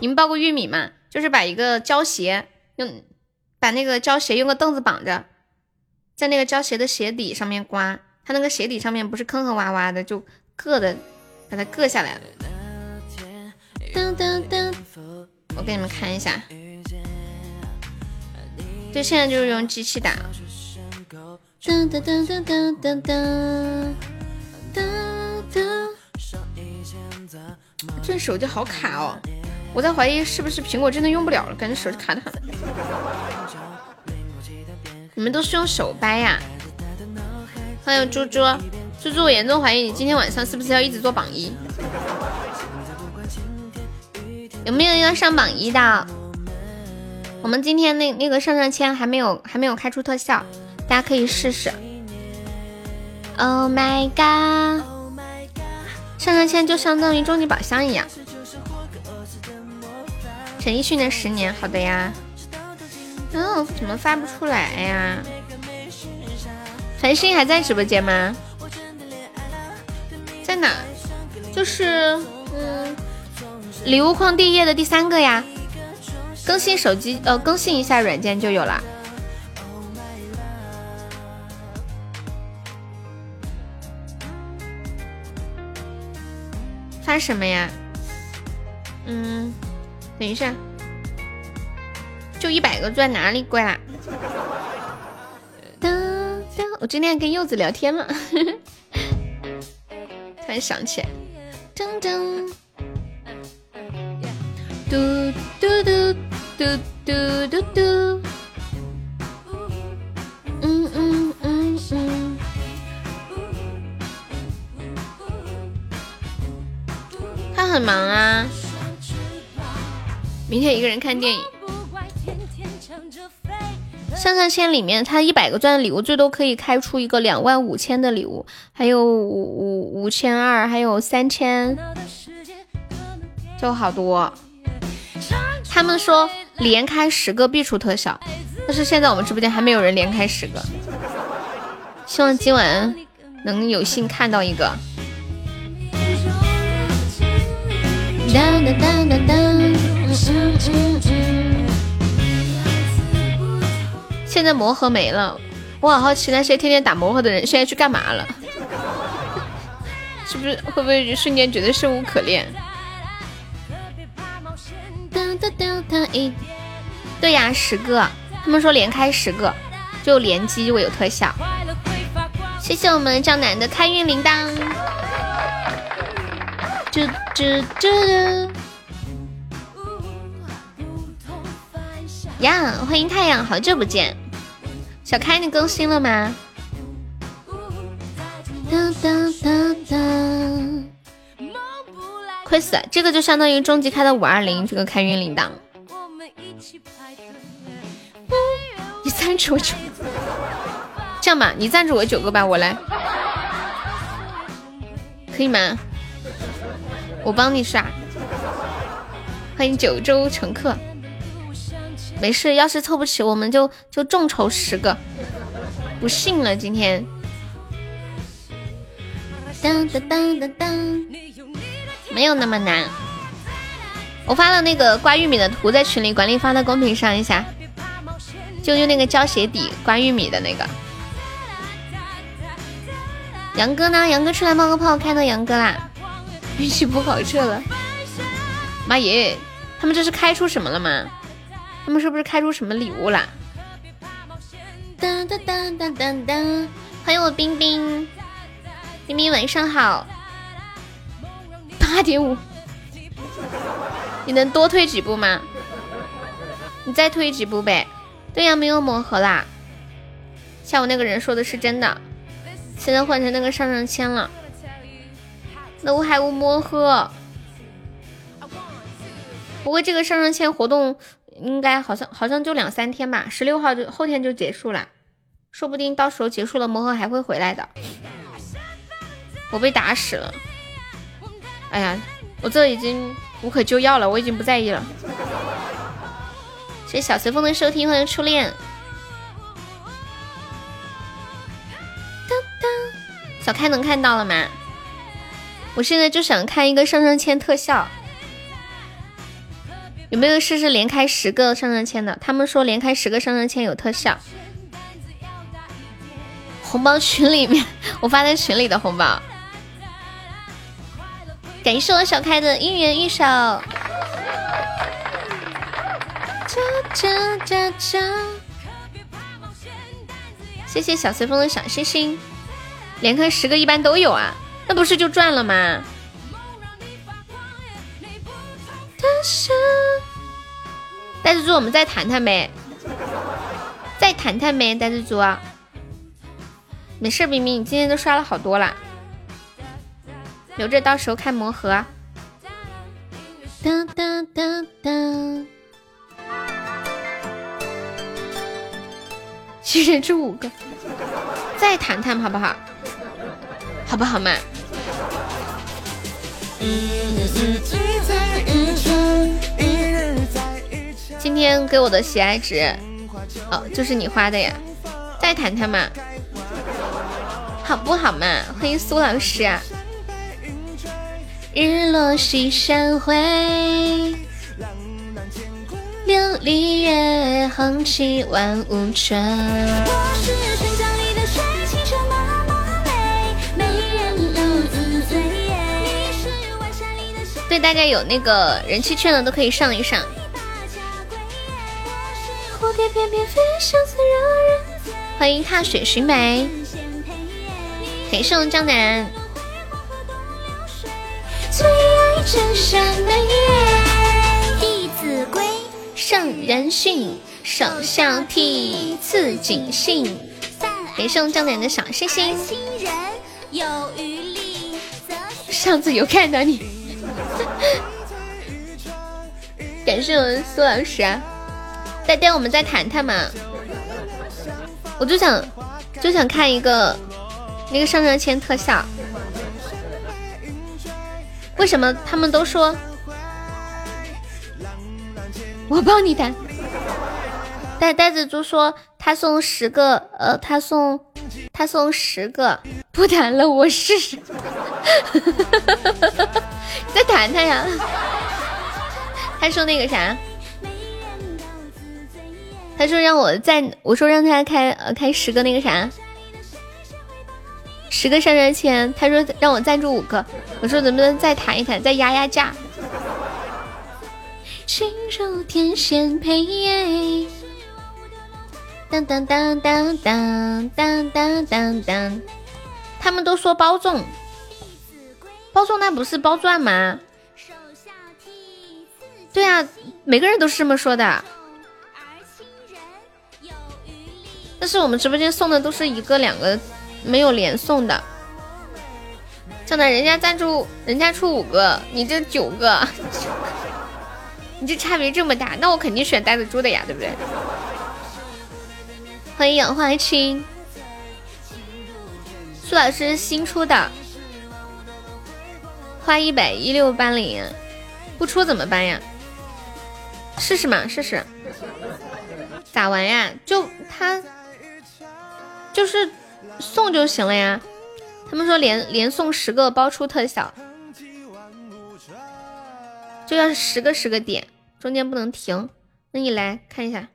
你们包过玉米吗？就是把一个胶鞋用，把那个胶鞋用个凳子绑着，在那个胶鞋的鞋底上面刮，它那个鞋底上面不是坑坑洼洼的，就硌的，把它硌下来了。噔噔噔，我给你们看一下。对，现在就是用机器打。噔噔噔噔噔噔噔噔。这手机好卡哦，我在怀疑是不是苹果真的用不了了，感觉手机卡的很。你们都是用手掰呀？欢迎猪猪，猪猪，我严重怀疑你今天晚上是不是要一直做榜一？有没有要上榜一的？我们今天那那个上上签还没有还没有开出特效，大家可以试试。Oh my god！上上签就相当于终极宝箱一样。陈奕迅的十年，好的呀。嗯，怎么发不出来呀？繁星还在直播间吗？在哪？就是嗯，礼物框第一页的第三个呀。更新手机，呃，更新一下软件就有了。发什么呀？嗯，等一下，就一百个钻，哪里贵啦？当当，我今天跟柚子聊天了，突然想起来，噔噔，嘟嘟嘟。嘟嘟嘟嘟，嗯嗯嗯嗯，他很忙啊，明天一个人看电影。上上签里面，它一百个钻的礼物最多可以开出一个两万五千的礼物，还有五五五千二，还有三千，就好多。他们说连开十个必出特效，但是现在我们直播间还没有人连开十个，希望今晚能有幸看到一个。现在魔盒没了，我好好奇那些天天打魔盒的人现在去干嘛了？是不是会不会瞬间觉得生无可恋？对呀，十个，他们说连开十个就连击就会有特效。谢谢我们江南的开运铃铛。嘟嘟嘟。呀，欢迎太阳，好久不见，小开你更新了吗？哒哒哒哒，亏死了，这个就相当于终极开的五二零，这个开运铃铛。你赞助我九，这样吧，你赞助我九个吧，我来，可以吗？我帮你刷。欢迎九州乘客。没事，要是凑不齐，我们就就众筹十个。不信了，今天。当当当当当，没有那么难。我发了那个刮玉米的图在群里，管理发到公屏上一下。就用那个胶鞋底刮玉米的那个。杨哥呢？杨哥出来冒个泡，看到杨哥啦。运气不好撤了。妈耶，他们这是开出什么了吗？他们是不是开出什么礼物啦？当当当当当当！欢迎我冰冰，冰冰晚上好。八点五，你能多退几步吗？你再退几步呗。对呀，没有魔盒啦。下午那个人说的是真的，现在换成那个上上签了。那我还无魔盒。不过这个上上签活动。应该好像好像就两三天吧，十六号就后天就结束了，说不定到时候结束了魔盒还会回来的。我被打死了，哎呀，我这已经无可救药了，我已经不在意了。谢谢小随风的收听，欢迎初恋。当当，小开能看到了吗？我现在就想看一个上上签特效。有没有试试连开十个上上签的？他们说连开十个上上签有特效。红包群里面，我发在群里的红包。感谢我小开的姻缘玉手。谢谢小随风的小心心。连开十个一般都有啊，那不是就赚了吗？单身呆子猪，我们再谈谈呗，再谈谈呗，呆子猪。没事，冰冰，你今天都刷了好多了，留着到时候开魔盒。当当当当，其实这五个，再谈谈好不好？好不好嘛？嗯嗯今天给我的喜爱值，哦，就是你花的呀。再谈谈嘛，好不好嘛？欢迎苏老师。啊日落西山回，琉璃月横起万物春。对大家有那个人气券的都可以上一上。欢迎踏雪寻梅，感谢我江南。弟子规，圣人训，首孝悌，次谨信。感谢我江南的小星星。上次有看到你。感谢我苏老师。再带我们再谈谈嘛，我就想就想看一个那个上上签特效。为什么他们都说我帮你谈？呆呆子猪说他送十个，呃，他送他送十个，不弹了，我试试。再弹弹呀！他说那个啥，他说让我再，我说让他开呃开十个那个啥，十个上上签。他说让我赞助五个，我说能不能再谈一谈，再压压价。心如天仙配。当当当当当当当当当，他们都说包中，包中那不是包钻吗？对啊，每个人都是这么说的。但是我们直播间送的都是一个两个，没有连送的。真的，人家赞助，人家出五个，你这九个，你这差别这么大，那我肯定选呆子猪的呀，对不对？欢迎氧化氢，苏老师新出的，花一百一六八零，不出怎么办呀？试试嘛，试试。咋玩呀？就他，就是送就行了呀。他们说连连送十个包出特效，就要十个十个点，中间不能停。那你来看一下，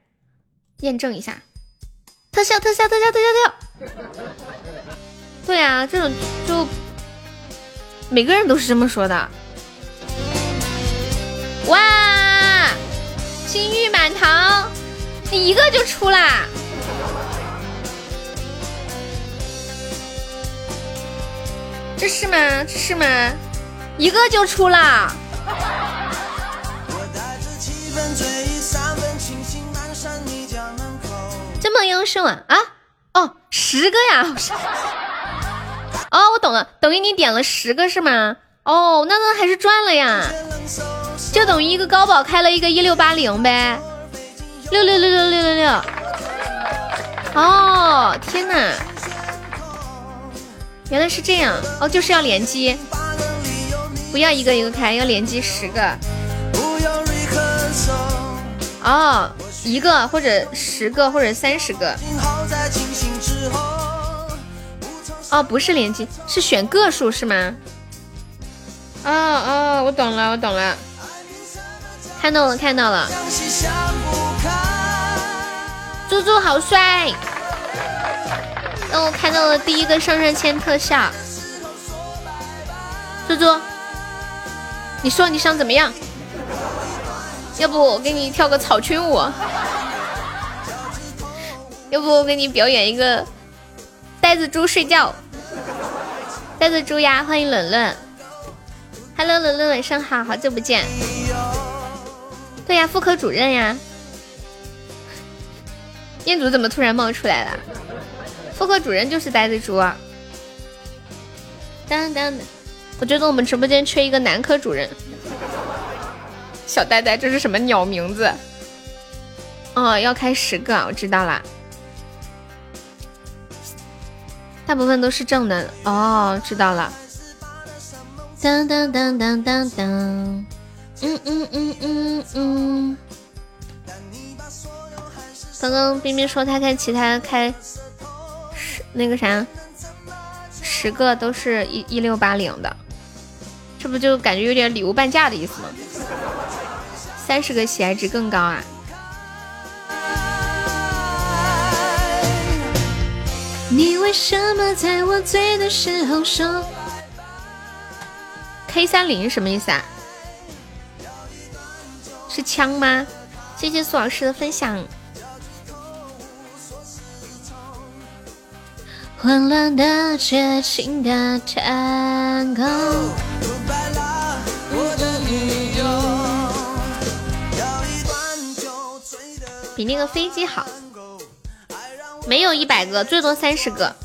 验证一下。特效特效特效特效特效，对啊，这种就每个人都是这么说的。哇，金玉满堂，你一个就出啦？这是吗？这是吗？一个就出啦？这么优秀啊啊哦，十个呀！哦，我懂了，等于你点了十个是吗？哦，那那还是赚了呀，就等于一个高宝开了一个一六八零呗，六六六六六六六。哦，天哪，原来是这样哦，就是要连击，不要一个一个开，要连击十个。哦。一个或者十个或者三十个，哦，不是连击，是选个数是吗？哦哦，我懂了，我懂了，看到了看到了，猪猪好帅，那我看到了第一个上上签特效，猪猪，你说你想怎么样？要不我给你跳个草裙舞，要不我给你表演一个呆子猪睡觉，呆子猪呀，欢迎冷冷，Hello 冷冷晚上好，好久不见。对呀，妇科主任呀，彦祖怎么突然冒出来了？妇科主任就是呆子猪啊。当当，我觉得我们直播间缺一个男科主任。小呆呆，这是什么鸟名字？哦，要开十个，我知道啦。大部分都是正的哦，知道了。当当当当当当，嗯嗯嗯嗯嗯。刚刚冰冰说他开其他开十那个啥，十个都是一一六八零的，这不就感觉有点礼物半价的意思吗？三十个喜爱值更高啊！你为什么在我醉的时候说？K 三零什么意思啊？是枪吗？谢谢苏老师的分享。混乱的、绝情的探戈。比那个飞机好，没有一百个，最多三十个，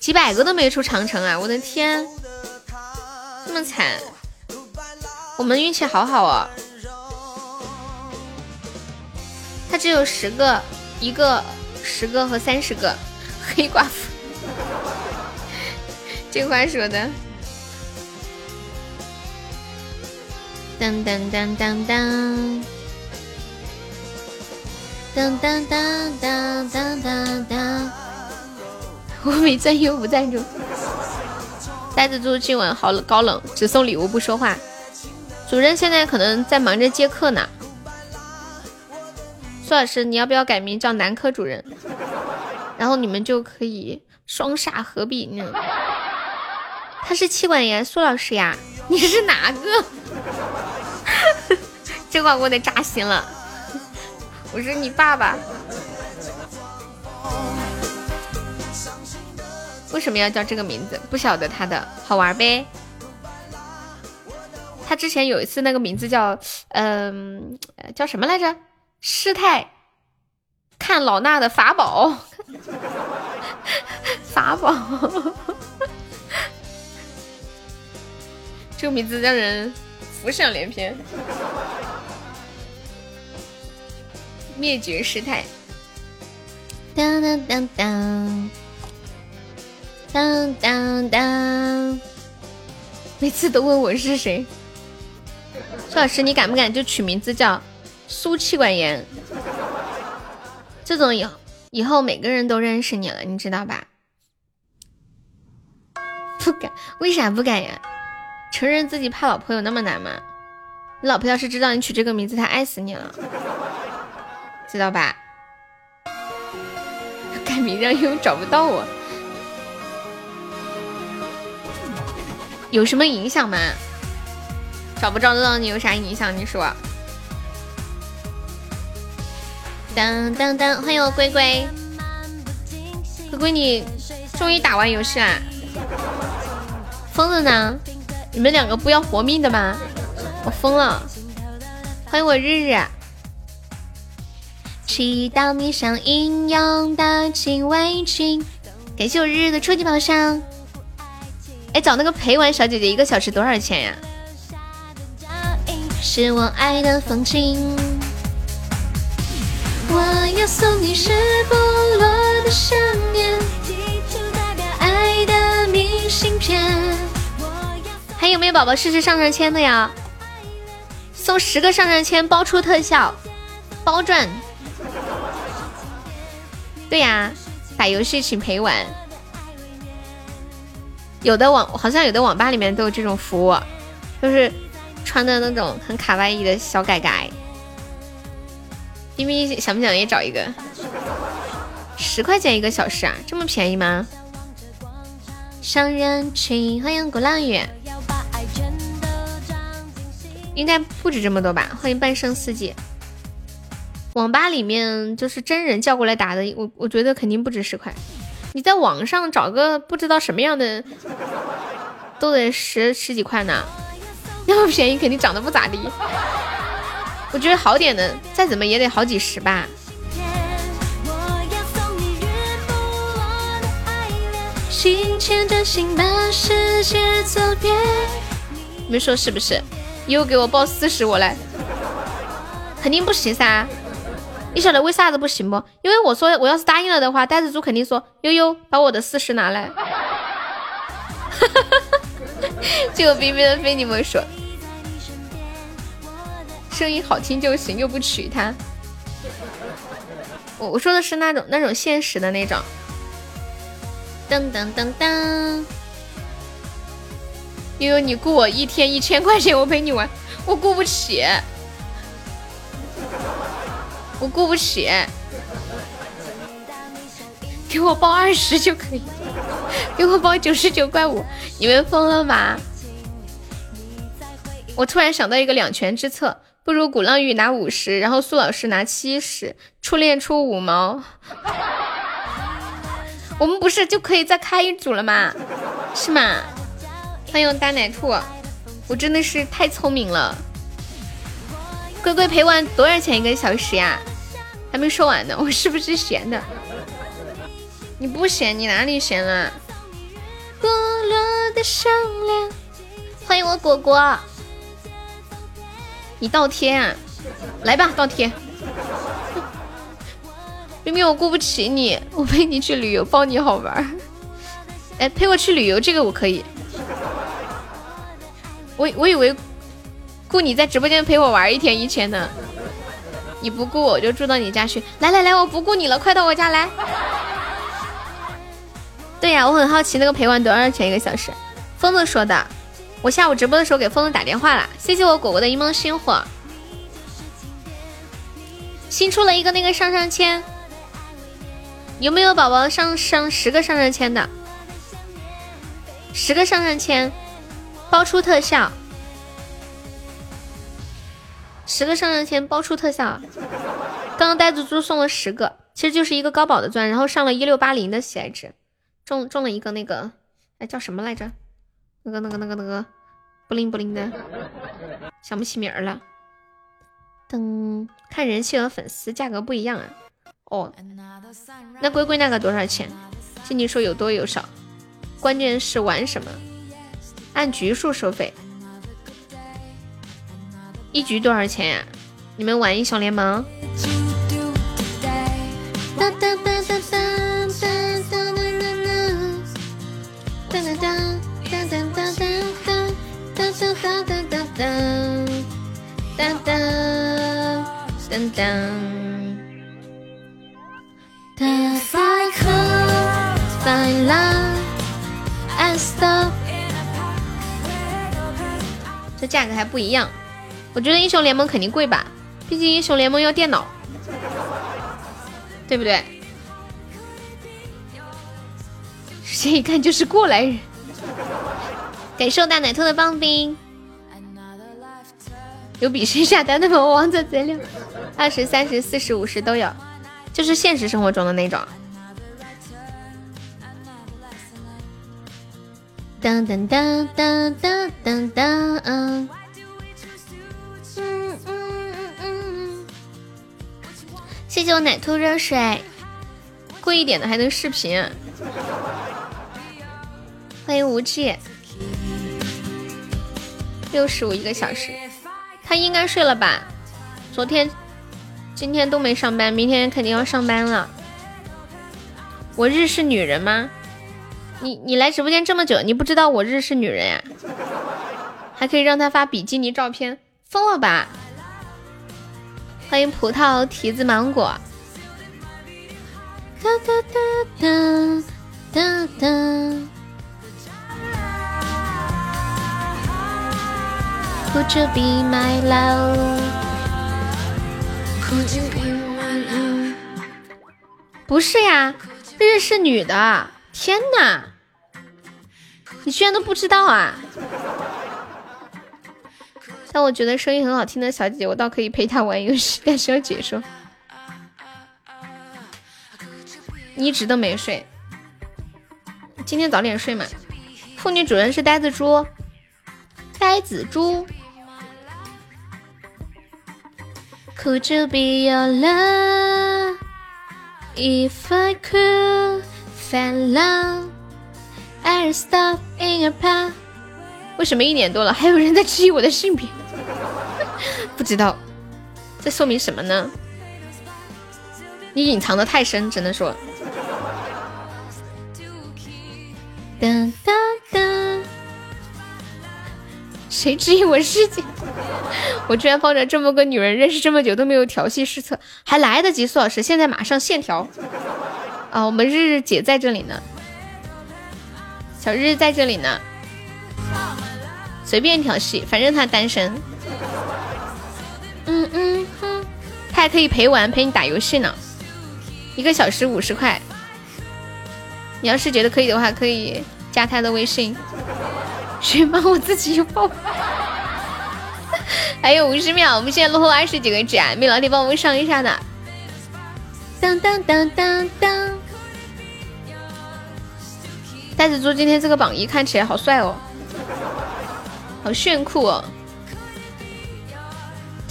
几百个都没出长城啊！我的天，这么惨，我们运气好好哦。他只有十个，一个十个和三十个黑寡妇。这话说的。当当当当当，当当当当当当当。我没赞又不赞助。呆子猪今晚好冷，高冷，只送礼物不说话。主任现在可能在忙着接客呢。苏老师，你要不要改名叫男科主任？然后你们就可以双煞合璧。他是气管炎，苏老师呀，你是哪个？这话我得扎心了。我是你爸爸。为什么要叫这个名字？不晓得他的好玩呗。他之前有一次那个名字叫，嗯，叫什么来着？师太看老衲的法宝，法宝。这个名字让人浮想联翩。灭绝师太。当当当当。当当当，每次都问我是谁。苏老师，你敢不敢就取名字叫苏气管炎？这种以以后每个人都认识你了，你知道吧？不敢，为啥不敢呀？承认自己怕老婆有那么难吗？你老婆要是知道你取这个名字，她爱死你了，知道吧？改名让悠悠找不到我。有什么影响吗？找不着得到你有啥影响？你说。当当当，欢迎我龟龟，龟龟你终于打完游戏啦！疯了呢？你们两个不要活命的吗？我疯了！欢迎我日日。祈祷你上英勇的禁卫军，感谢我日日的初级宝箱。哎，找那个陪玩小姐姐一个小时多少钱呀？是我爱的风景。我要送你是不落的想念，寄出代表爱的明信片。还有没有宝宝试试上上签的呀？送十个上上签，包出特效，包赚。对呀，打游戏请陪玩。有的网好像有的网吧里面都有这种服务，就是穿的那种很卡哇伊的小改改。冰冰想不想也找一个？十块钱一个小时啊，这么便宜吗？上人群，欢迎鼓浪屿，应该不止这么多吧？欢迎半生四季。网吧里面就是真人叫过来打的，我我觉得肯定不止十块。你在网上找个不知道什么样的，都得十十几块呢，那么便宜肯定长得不咋地。我觉得好点的，再怎么也得好几十吧。你们说是不是？又给我报四十，我来，肯定不行噻。你晓得为啥子不行不？因为我说我要是答应了的话，呆子猪肯定说悠悠把我的四十拿来。哈哈哈哈这个冰冰的非你莫属，声音好听就行，又不娶她。我我说的是那种那种现实的那种。噔噔噔噔，悠悠你雇我一天一千块钱，我陪你玩，我雇不起。我雇不起，给我包二十就可以，给我包九十九块五，你们疯了吗？我突然想到一个两全之策，不如鼓浪屿拿五十，然后苏老师拿七十，初恋出五毛，我们不是就可以再开一组了吗？是吗？欢迎大奶兔，我真的是太聪明了。乖乖陪玩多少钱一个小时呀？还没说完呢，我是不是闲的？你不闲，你哪里闲了？剥落的项链，欢迎我果果，你倒贴啊？来吧，倒贴。明明我雇不起你，我陪你去旅游，包你好玩。哎，陪我去旅游这个我可以。我我以为雇你在直播间陪我玩一天一千呢。你不雇我就住到你家去。来来来，我不雇你了，快到我家来。对呀，我很好奇那个陪玩多少钱一个小时。疯子说的，我下午直播的时候给疯子打电话了。谢谢我果果的一梦星火。新出了一个那个上上签，有没有宝宝上上十个上上签的？十个上上签，包出特效。十个上上签包出特效。刚刚呆子猪送了十个，其实就是一个高宝的钻，然后上了一六八零的喜爱值，中中了一个那个，哎叫什么来着？那个那个那个那个不灵不灵的，想不起名儿了。噔，看人气和粉丝价格不一样啊。哦，那龟龟那个多少钱？静静说有多有少，关键是玩什么，按局数收费。一局多少钱呀？你们玩英雄联盟？这价格还不一样，我觉得英雄联盟肯定贵吧，毕竟英雄联盟要电脑，对不对？谁一看就是过来人。感谢我大奶兔的棒冰。有比谁下单的吗？王者贼六，二十三十四十五十都有，就是现实生活中的那种。噔噔噔噔噔噔噔，嗯嗯嗯嗯。谢谢我奶兔热水，贵一点的还能视频。欢迎无忌，六十五一个小时。他应该睡了吧？昨天、今天都没上班，明天肯定要上班了。我日是女人吗？你你来直播间这么久，你不知道我日是女人呀？还可以让他发比基尼照片，疯了吧？欢迎葡萄、提子、芒果。哒哒哒哒哒哒。Who to be my love? 不是呀，日是女的。天哪，你居然都不知道啊！但我觉得声音很好听的小姐姐，我倒可以陪她玩游戏，但是要解说。你一直都没睡，今天早点睡嘛。妇女主人是呆子猪，呆子猪。Could you be your love if I could find love? I'd stop in your path. 为什么一年多了还有人在质疑我的性别？不知道，这说明什么呢？你隐藏的太深，只能说。哒谁质疑我师姐？我居然抱着这么个女人认识这么久都没有调戏失策，还来得及，苏老师，现在马上线条。啊，我们日日姐在这里呢，小日日在这里呢，随便调戏，反正他单身。嗯嗯哼，他还可以陪玩，陪你打游戏呢，一个小时五十块。你要是觉得可以的话，可以加他的微信。谁帮我自己报？还有五十秒，我们现在落后二十几个值啊！没老铁帮我们上一下的。当当当当当！袋子猪今天这个榜一看起来好帅哦，好炫酷哦！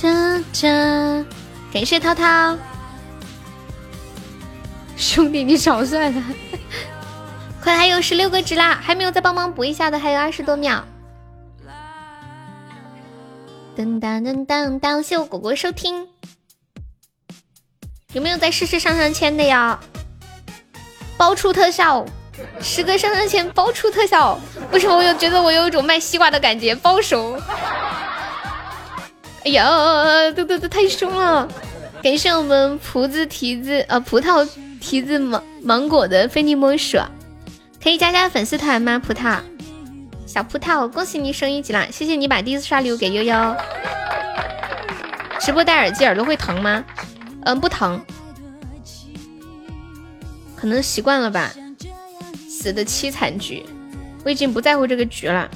哒哒，感谢涛涛，兄弟你超帅的。快还有十六个值啦，还没有再帮忙补一下的还有二十多秒。噔噔噔噔当，谢我果果收听。有没有在试试上上签的呀？包出特效，十个上上签包出特效。为什么我又觉得我有一种卖西瓜的感觉？包手。哎呀，都都都太凶了！感谢我们葡子提子呃葡萄提子芒芒果的非你莫属，可以加加粉丝团吗？葡萄小葡萄，恭喜你升一级啦！谢谢你把第一次刷礼物给悠悠。直播戴耳机耳朵会疼吗？嗯，不疼，可能习惯了吧。死的凄惨局，我已经不在乎这个局了。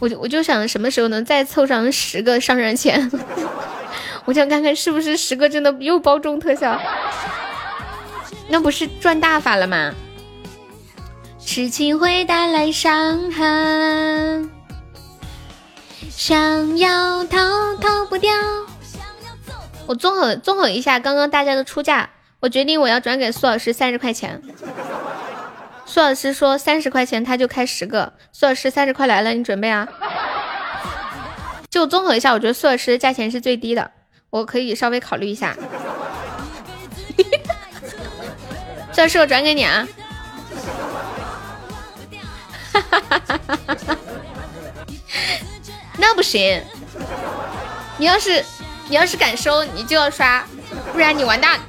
我就我就想什么时候能再凑上十个上上签，我想看看是不是十个真的又包中特效，那不是赚大发了吗？痴情会带来伤痕。想要逃逃不掉。我综合综合一下刚刚大家的出价，我决定我要转给苏老师三十块钱。苏老师说三十块钱他就开十个，苏老师三十块来了，你准备啊？就综合一下，我觉得苏老师的价钱是最低的，我可以稍微考虑一下。苏老师，我转给你啊。哈哈哈哈哈哈。那不行，你要是你要是敢收，你就要刷，不然你完蛋。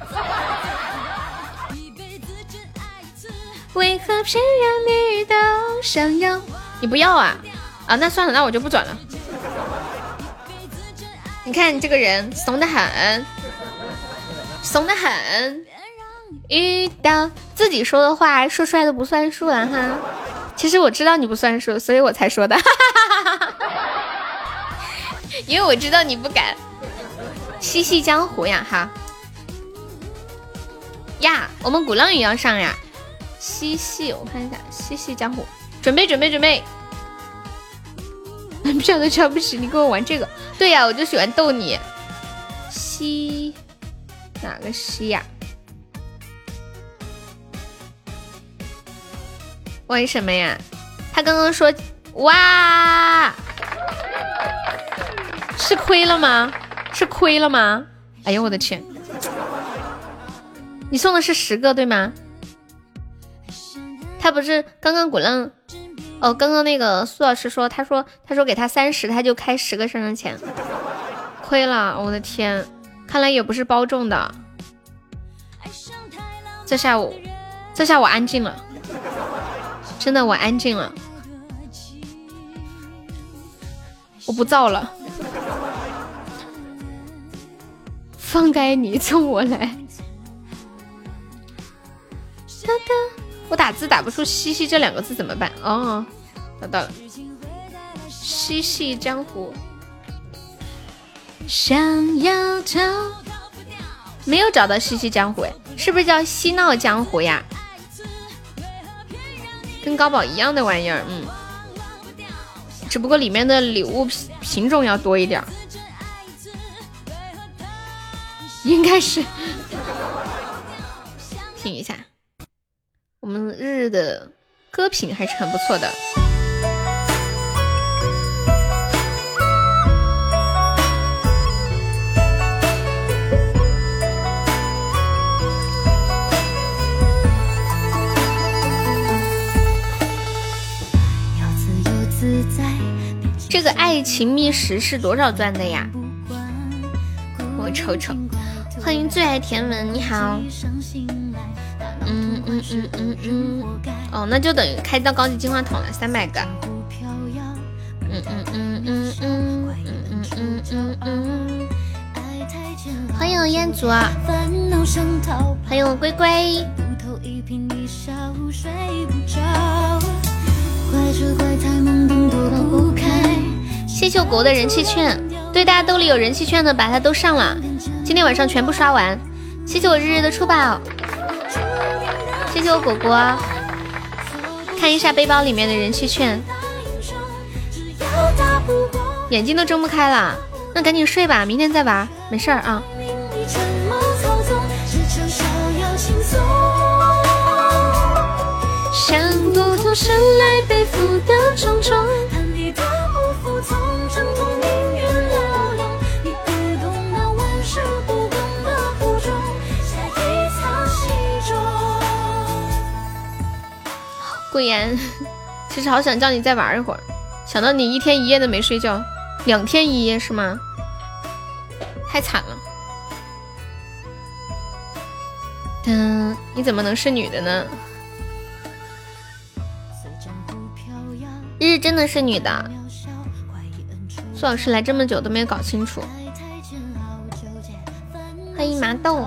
为何偏让你都想要？你不要啊？啊，那算了，那我就不转了。你看你这个人怂的很，怂的很。遇到自己说的话说出来都不算数了哈。其实我知道你不算数，所以我才说的。因为我知道你不敢，嬉戏江湖呀哈。呀，我们鼓浪屿要上呀，嬉戏我看一下，嬉戏江湖，准备准备准备，不晓得瞧不起你跟我玩这个，对呀，我就喜欢逗你，嬉哪个嬉呀？为什么呀？他刚刚说哇。是亏了吗？是亏了吗？哎呦我的天！你送的是十个对吗？他不是刚刚鼓浪哦，刚刚那个苏老师说，他说他说给他三十，他就开十个上上签，亏了！我的天，看来也不是包中的。这下我这下我安静了，真的我安静了，我不造了。放开你，冲我来！我打字打不出“嬉戏”这两个字怎么办？哦，找到了，“嬉戏江湖”。想要逃，没有找到“嬉戏江湖”，是不是叫“嬉闹江湖”呀？跟高宝一样的玩意儿，嗯，只不过里面的礼物品品种要多一点。应该是，听一下，我们日日的歌品还是很不错的。个爱情觅食是多少钻的呀？我瞅瞅。欢迎最爱甜文，你好。嗯嗯嗯嗯嗯，哦，那就等于开到高级金话筒了，三百个。嗯嗯嗯嗯嗯嗯嗯嗯嗯。欢迎彦祖啊，欢迎我龟龟。谢谢我国的人气券，对大家兜里有人气券的，把它都上了。今天晚上全部刷完，谢谢我日日的出宝，谢谢我果果，看一下背包里面的人气券，眼睛都睁不开了，那赶紧睡吧，明天再玩，没事儿啊。桂言，其实好想叫你再玩一会儿，想到你一天一夜的没睡觉，两天一夜是吗？太惨了。嗯，你怎么能是女的呢？日日真的是女的。苏老师来这么久都没有搞清楚。欢迎麻豆。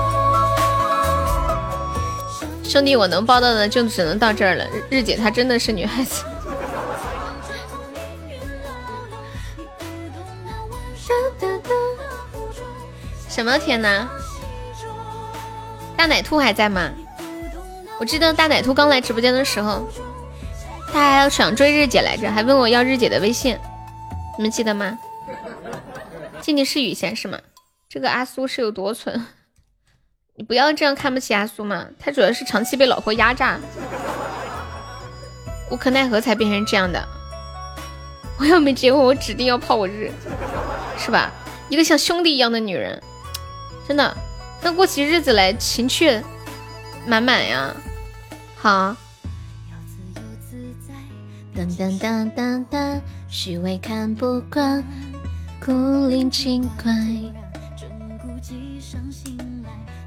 兄弟，我能报到的就只能到这儿了。日姐她真的是女孩子。什么天哪？大奶兔还在吗？我记得大奶兔刚来直播间的时候，他还要想追日姐来着，还问我要日姐的微信，你们记得吗？静静是雨仙是吗？这个阿苏是有多蠢？你不要这样看不起阿苏嘛，他主要是长期被老婆压榨，无可奈何才变成这样的。我要没结婚，我指定要泡我日，是吧？一个像兄弟一样的女人，真的。那过起日子来情趣满满呀，好。当当当当当，虚伪看不惯，古灵精怪。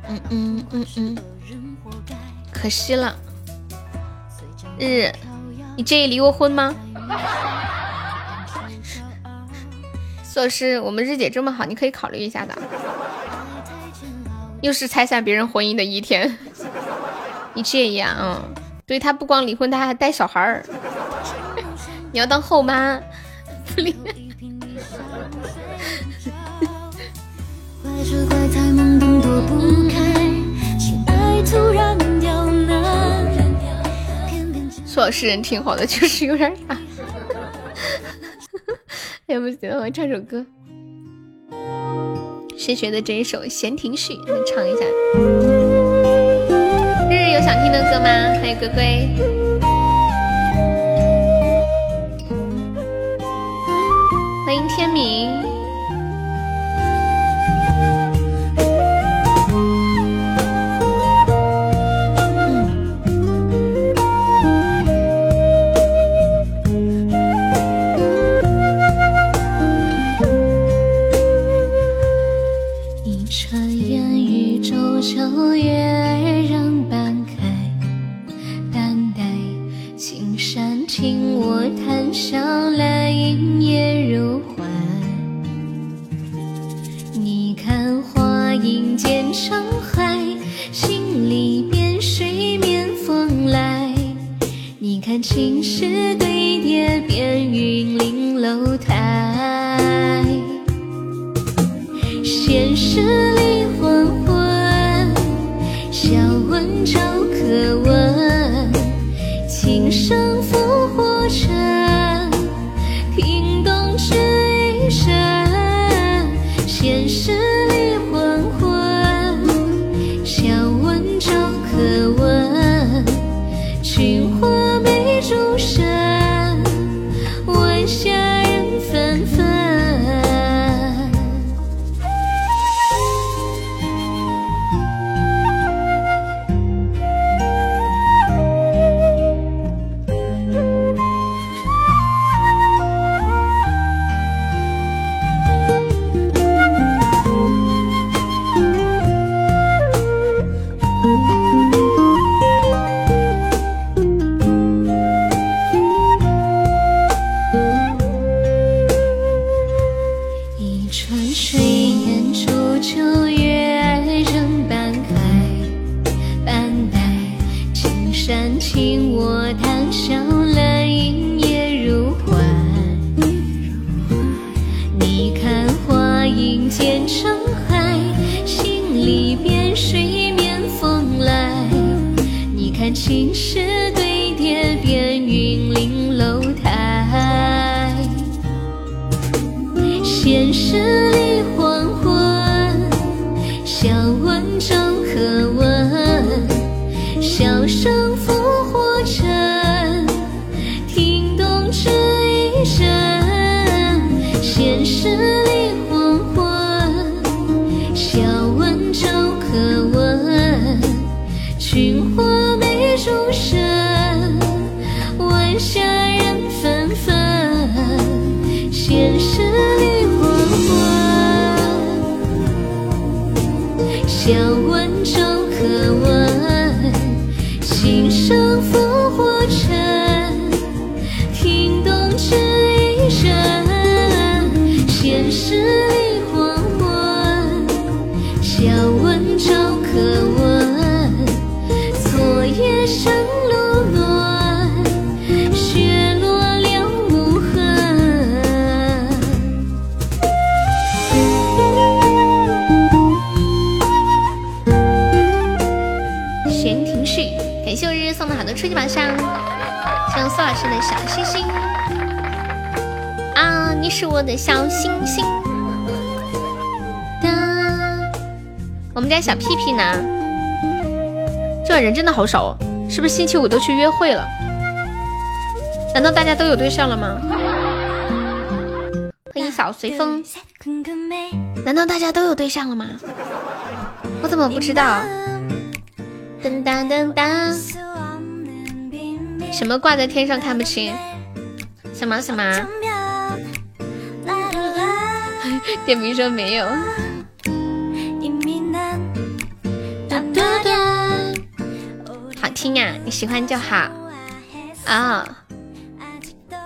嗯嗯嗯嗯，可惜了。日，你介意离过婚吗？苏老师，我们日姐这么好，你可以考虑一下的。又是拆散别人婚姻的一天，你介意啊？嗯，对他不光离婚，他还带小孩儿。你要当后妈？不离说是人挺好的，就是有点傻。要 不行，我唱首歌。谁学的这一首《闲庭序》？你唱一下。日日有想听的歌吗？欢迎龟龟。欢迎天明。感谢我日日送的好多初级宝箱，谢谢苏老师的小星星啊，你是我的小星星。哒，我们家小屁屁呢？这人真的好少哦，是不是星期五都去约会了？难道大家都有对象了吗？欢迎小随风，难道大家都有对象了吗？我怎么不知道？噔噔噔噔，什么挂在天上看不清？什么什么？点名说没有。好听啊，你喜欢就好啊。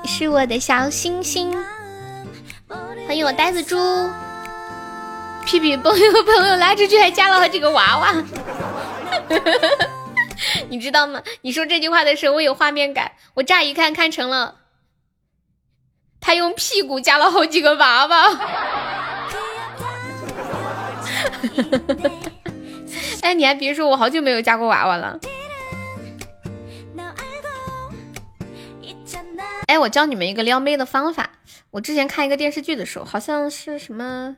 你是我的小星星，欢迎我呆子猪。屁屁朋友朋友拉出去还加了好几个娃娃，你知道吗？你说这句话的时候，我有画面感。我乍一看看成了他用屁股夹了好几个娃娃。哎，你还别说，我好久没有加过娃娃了。哎，我教你们一个撩妹的方法。我之前看一个电视剧的时候，好像是什么。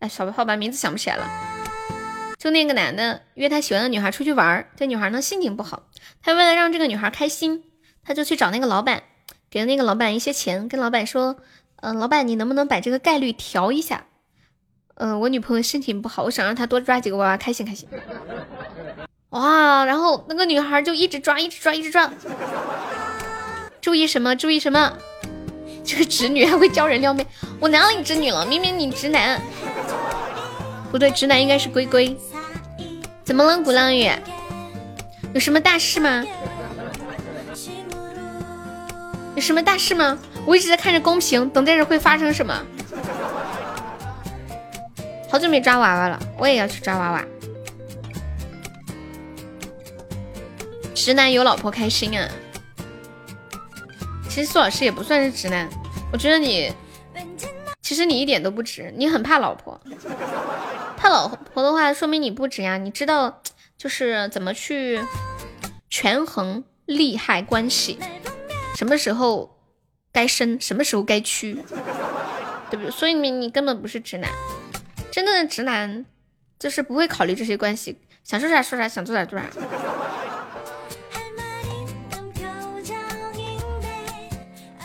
哎，小白号吧，名字想不起来了。就那个男的约他喜欢的女孩出去玩，这女孩呢心情不好，他为了让这个女孩开心，他就去找那个老板，给了那个老板一些钱，跟老板说：“嗯，老板，你能不能把这个概率调一下？嗯，我女朋友心情不好，我想让她多抓几个娃娃，开心开心。”哇，然后那个女孩就一直抓，一直抓，一直抓。注意什么？注意什么？这个直女还会教人撩妹，我哪里直女了？明明你直男，不对，直男应该是龟龟。怎么了，鼓浪屿？有什么大事吗？有什么大事吗？我一直在看着公屏，等待着会发生什么。好久没抓娃娃了，我也要去抓娃娃。直男有老婆开心啊！其实苏老师也不算是直男，我觉得你，其实你一点都不直，你很怕老婆。怕老婆的话，说明你不直呀。你知道，就是怎么去权衡利害关系，什么时候该伸，什么时候该屈，对不对？所以你你根本不是直男，真正的直男就是不会考虑这些关系，想说啥说啥，想做啥做啥。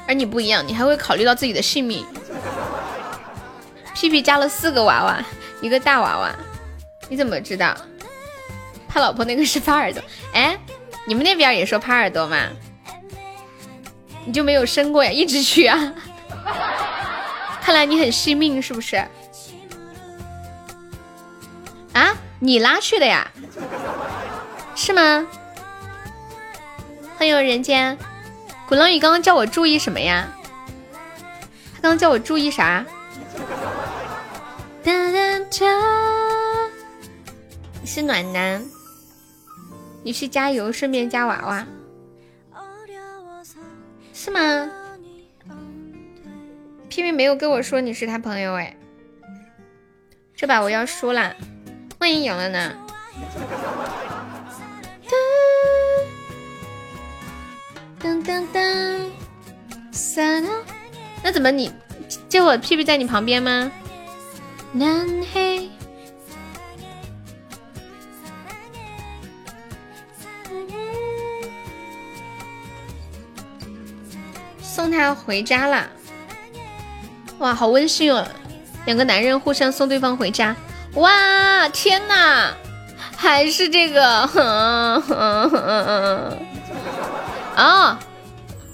而你不一样，你还会考虑到自己的性命。屁屁加了四个娃娃，一个大娃娃，你怎么知道？他老婆那个是耙耳朵。哎，你们那边也说耙耳朵吗？你就没有生过呀？一直去啊？看来你很惜命，是不是？啊，你拉去的呀？是吗？欢迎人间。鼓浪屿刚刚叫我注意什么呀？他刚刚叫我注意啥？你是暖男，你去加油，顺便加娃娃，是吗？屁屁没有跟我说你是他朋友哎，这把我要输了，万一赢了呢？噔噔噔，那怎么你这我屁屁在你旁边吗？南黑，送他回家啦！哇，好温馨哦，两个男人互相送对方回家。哇，天哪，还是这个，哼哼哼哦，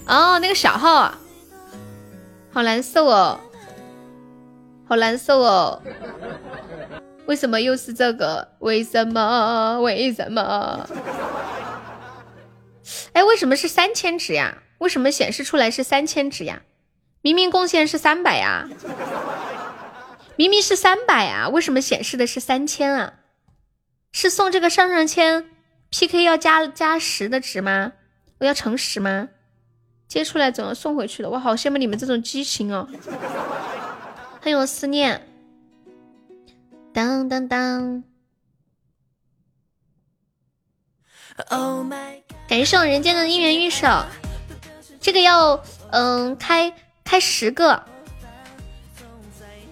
哦，那个小号啊，好难受哦，好难受哦。为什么又是这个？为什么？为什么？哎，为什么是三千值呀？为什么显示出来是三千值呀？明明贡献是三百呀，明明是三百啊，为什么显示的是三千啊？是送这个上上签 PK 要加加十的值吗？我要乘十吗？接出来怎么送回去的，我好羡慕你们这种激情哦，很有思念。当当当！感谢我人间的姻缘玉手，这个要嗯开开十个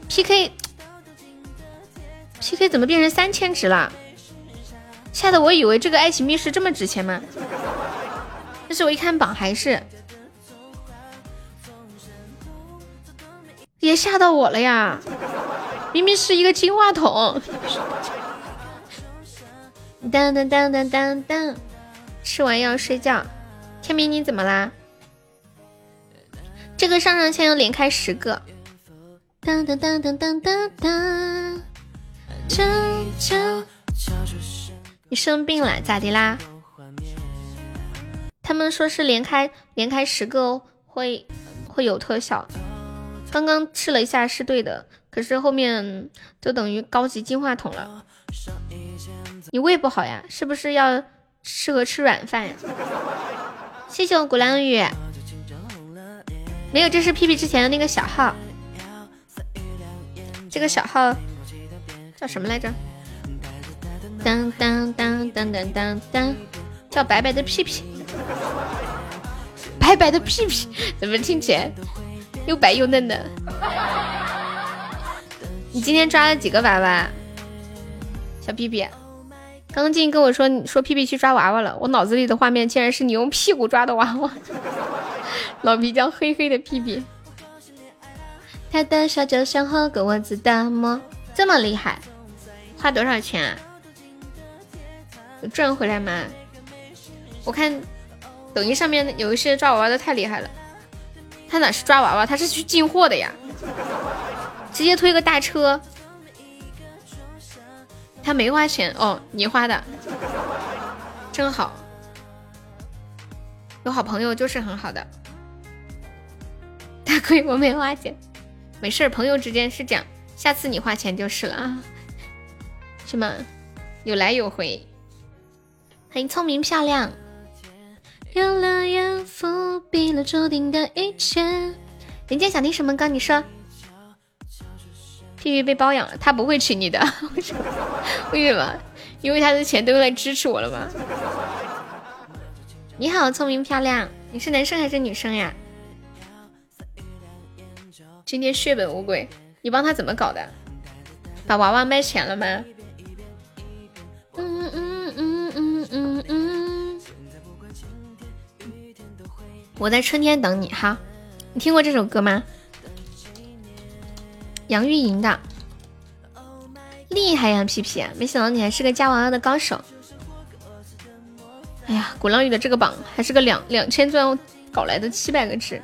PK PK 怎么变成三千值了？吓得我以为这个爱情密室这么值钱吗？但是我一看榜还是，也吓到我了呀！明明是一个金话筒。当当当当当当，吃完药睡觉。天明你怎么啦？这个上上签要连开十个。当当当当当当当。你生病了咋的啦？他们说是连开连开十个会会有特效。刚刚试了一下是对的。可是后面就等于高级金话筒了。你胃不好呀？是不是要适合吃软饭呀？谢谢我鼓浪屿。没有，这是屁屁之前的那个小号。这个小号叫什么来着？当当当当当当当，叫白白的屁屁。白白的屁屁，怎么听起来又白又嫩的？你今天抓了几个娃娃，小屁屁？刚进跟我说，你说屁屁去抓娃娃了，我脑子里的画面竟然是你用屁股抓的娃娃，老皮叫黑黑的屁屁。他的笑就像霍格沃兹的魔，这么厉害，花多少钱啊？有赚回来吗？我看抖音上面有一些抓娃娃的太厉害了，他哪是抓娃娃，他是去进货的呀。直接推个大车，他没花钱哦，你花的，真好，有好朋友就是很好的。大亏我没花钱，没事朋友之间是这样，下次你花钱就是了啊，是吗？有来有回，欢迎聪明漂亮。有了缘，伏笔了注定的一切。人家想听什么歌？你说。屁屁被包养了，他不会娶你的，为什么？因为他的钱都用来支持我了吗？你好，聪明漂亮，你是男生还是女生呀？今天血本无归，你帮他怎么搞的？把娃娃卖钱了吗？我在春天等你哈，你听过这首歌吗？杨钰莹的，厉害呀，皮皮！没想到你还是个夹娃娃的高手。哎呀，鼓浪屿的这个榜还是个两两千钻搞来的七百个值。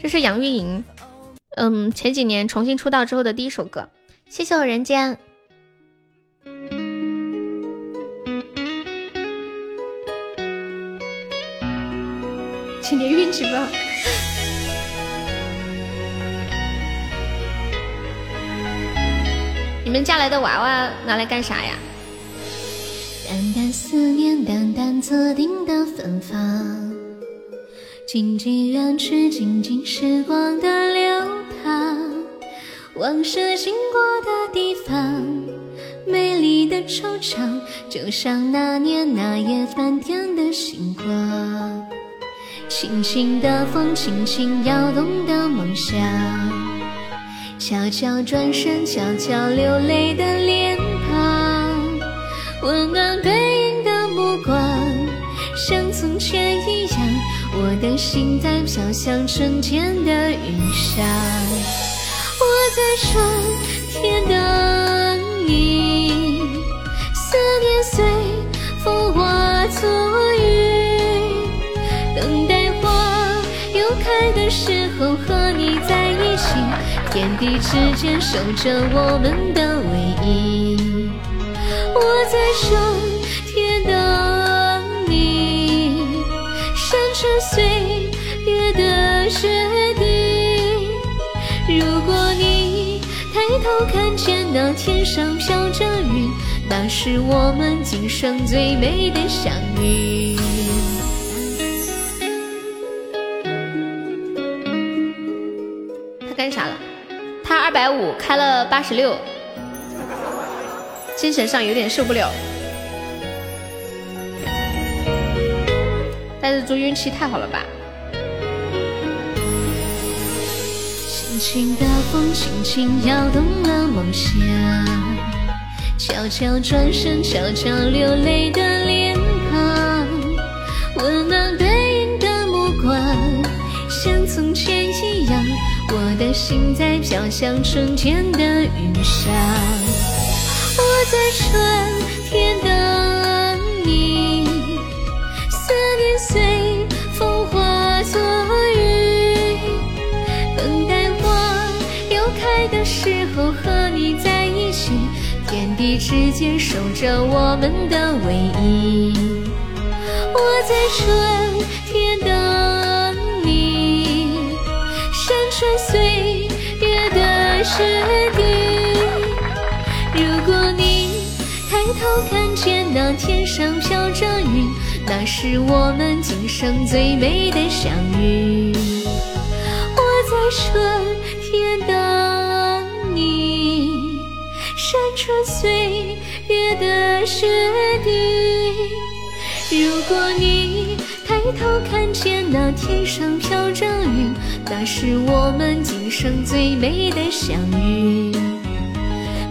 这是杨钰莹，嗯，前几年重新出道之后的第一首歌。谢谢我人间，今天运气吧。你们家来的娃娃拿来干啥呀？淡淡思念，淡淡的芬芳，静静远去，静静时光的流淌，往事经过的地方，美丽的惆怅，就像那年那夜翻天的星光，轻轻的风，轻轻摇动的梦想。悄悄转身，悄悄流泪的脸庞，温暖背影的目光，像从前一样。我的心在飘向春天的云上，我在春天等你，思念随爱的时候和你在一起。天地之间守着我们的唯一。我在说天等你，山川岁月的约定。如果你抬头看见那天上飘着云，那是我们今生最美的相遇。百五开了八十六，精神上有点受不了。但是猪运气太好了吧？轻轻的风，轻轻摇动了梦想，悄悄转身，悄悄流泪的脸庞，温暖背影的目光，像从前一样。我的心在飘向春天的云上，我在春天等你，思念随风化作雨，等待花又开的时候和你在一起，天地之间守着我们的唯一。我在春天等雪地。如果你抬头看见那天上飘着云，那是我们今生最美的相遇。我在春天等你，山川岁月的约定。如果你头看见那天上飘着云，那是我们今生最美的相遇，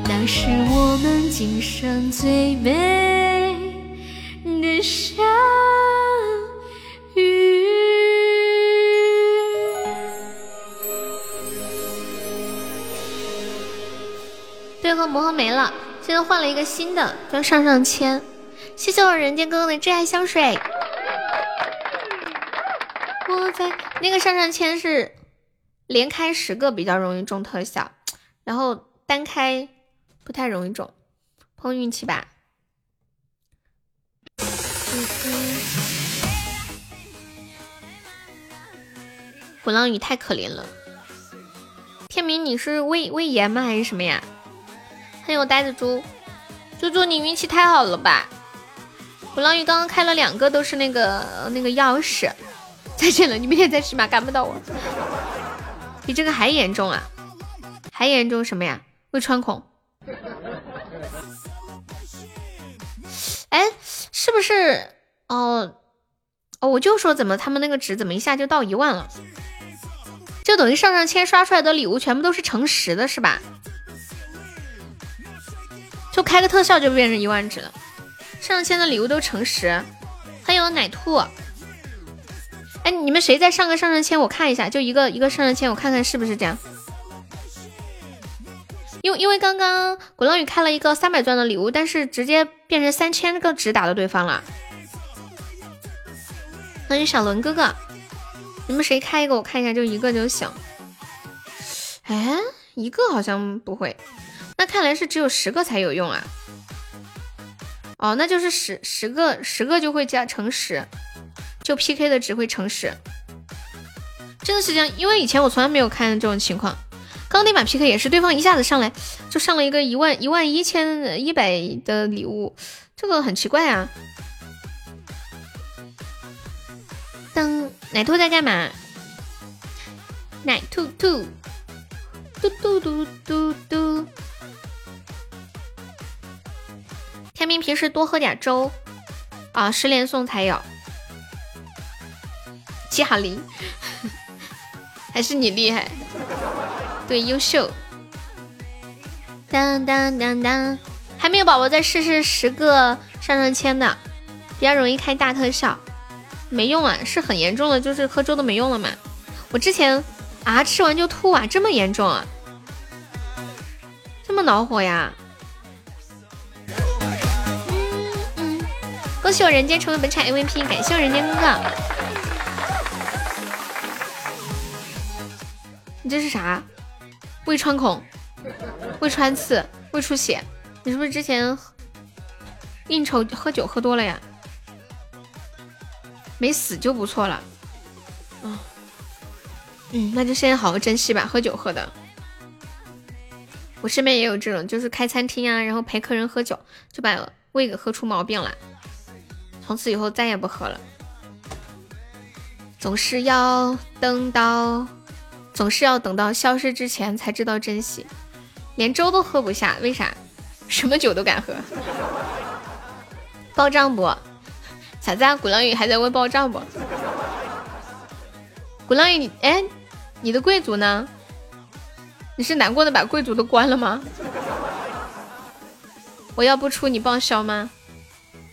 那是我们今生最美的相遇。对和魔盒没了，现在换了一个新的，叫上上签。谢谢我人间哥哥的挚爱香水。我在那个上上签是连开十个比较容易中特效，然后单开不太容易中，碰运气吧。鼓浪屿太可怜了，天明你是胃胃炎吗还是什么呀？还有呆子猪，猪猪你运气太好了吧！鼓浪屿刚刚开了两个，都是那个那个钥匙。再见了，你明天再吃吧，赶不到我。比这个还严重啊？还严重什么呀？胃穿孔。哎，是不是？哦哦，我就说怎么他们那个值怎么一下就到一万了？就等于上上签刷出来的礼物全部都是乘十的，是吧？就开个特效就变成一万值了。上上签的礼物都乘十。欢迎奶兔。哎，你们谁再上个上上签？我看一下，就一个一个上上签，我看看是不是这样。因为因为刚刚鼓浪屿开了一个三百钻的礼物，但是直接变成三千个值打到对方了。欢迎小伦哥哥，你们谁开一个？我看一下，就一个就行。哎，一个好像不会，那看来是只有十个才有用啊。哦，那就是十十个十个就会加乘十。就 P K 的只会诚实，真的是这样，因为以前我从来没有看这种情况。刚那把 P K 也是对方一下子上来就上了一个一万一万一千一百的礼物，这个很奇怪啊。当奶兔在干嘛？奶兔兔，嘟嘟嘟嘟嘟。天明平时多喝点粥啊，十连送才有。嘉玲，还是你厉害，对，优秀。当当当当，还没有宝宝再试试十个上上签的，比较容易开大特效，没用啊，是很严重的，就是喝粥都没用了嘛。我之前啊吃完就吐啊，这么严重啊，这么恼火呀。恭喜我人间成为本场 MVP，感谢我人间哥哥。你这是啥？胃穿孔、胃穿刺、胃出血，你是不是之前应酬喝酒喝多了呀？没死就不错了。嗯嗯，那就现在好好珍惜吧。喝酒喝的，我身边也有这种，就是开餐厅啊，然后陪客人喝酒，就把胃给喝出毛病了，从此以后再也不喝了。总是要等到，总是要等到消失之前才知道珍惜，连粥都喝不下，为啥？什么酒都敢喝？报账不？啥子？鼓浪屿还在问报账不？鼓浪屿，你哎，你的贵族呢？你是难过的把贵族都关了吗？我要不出你报销吗？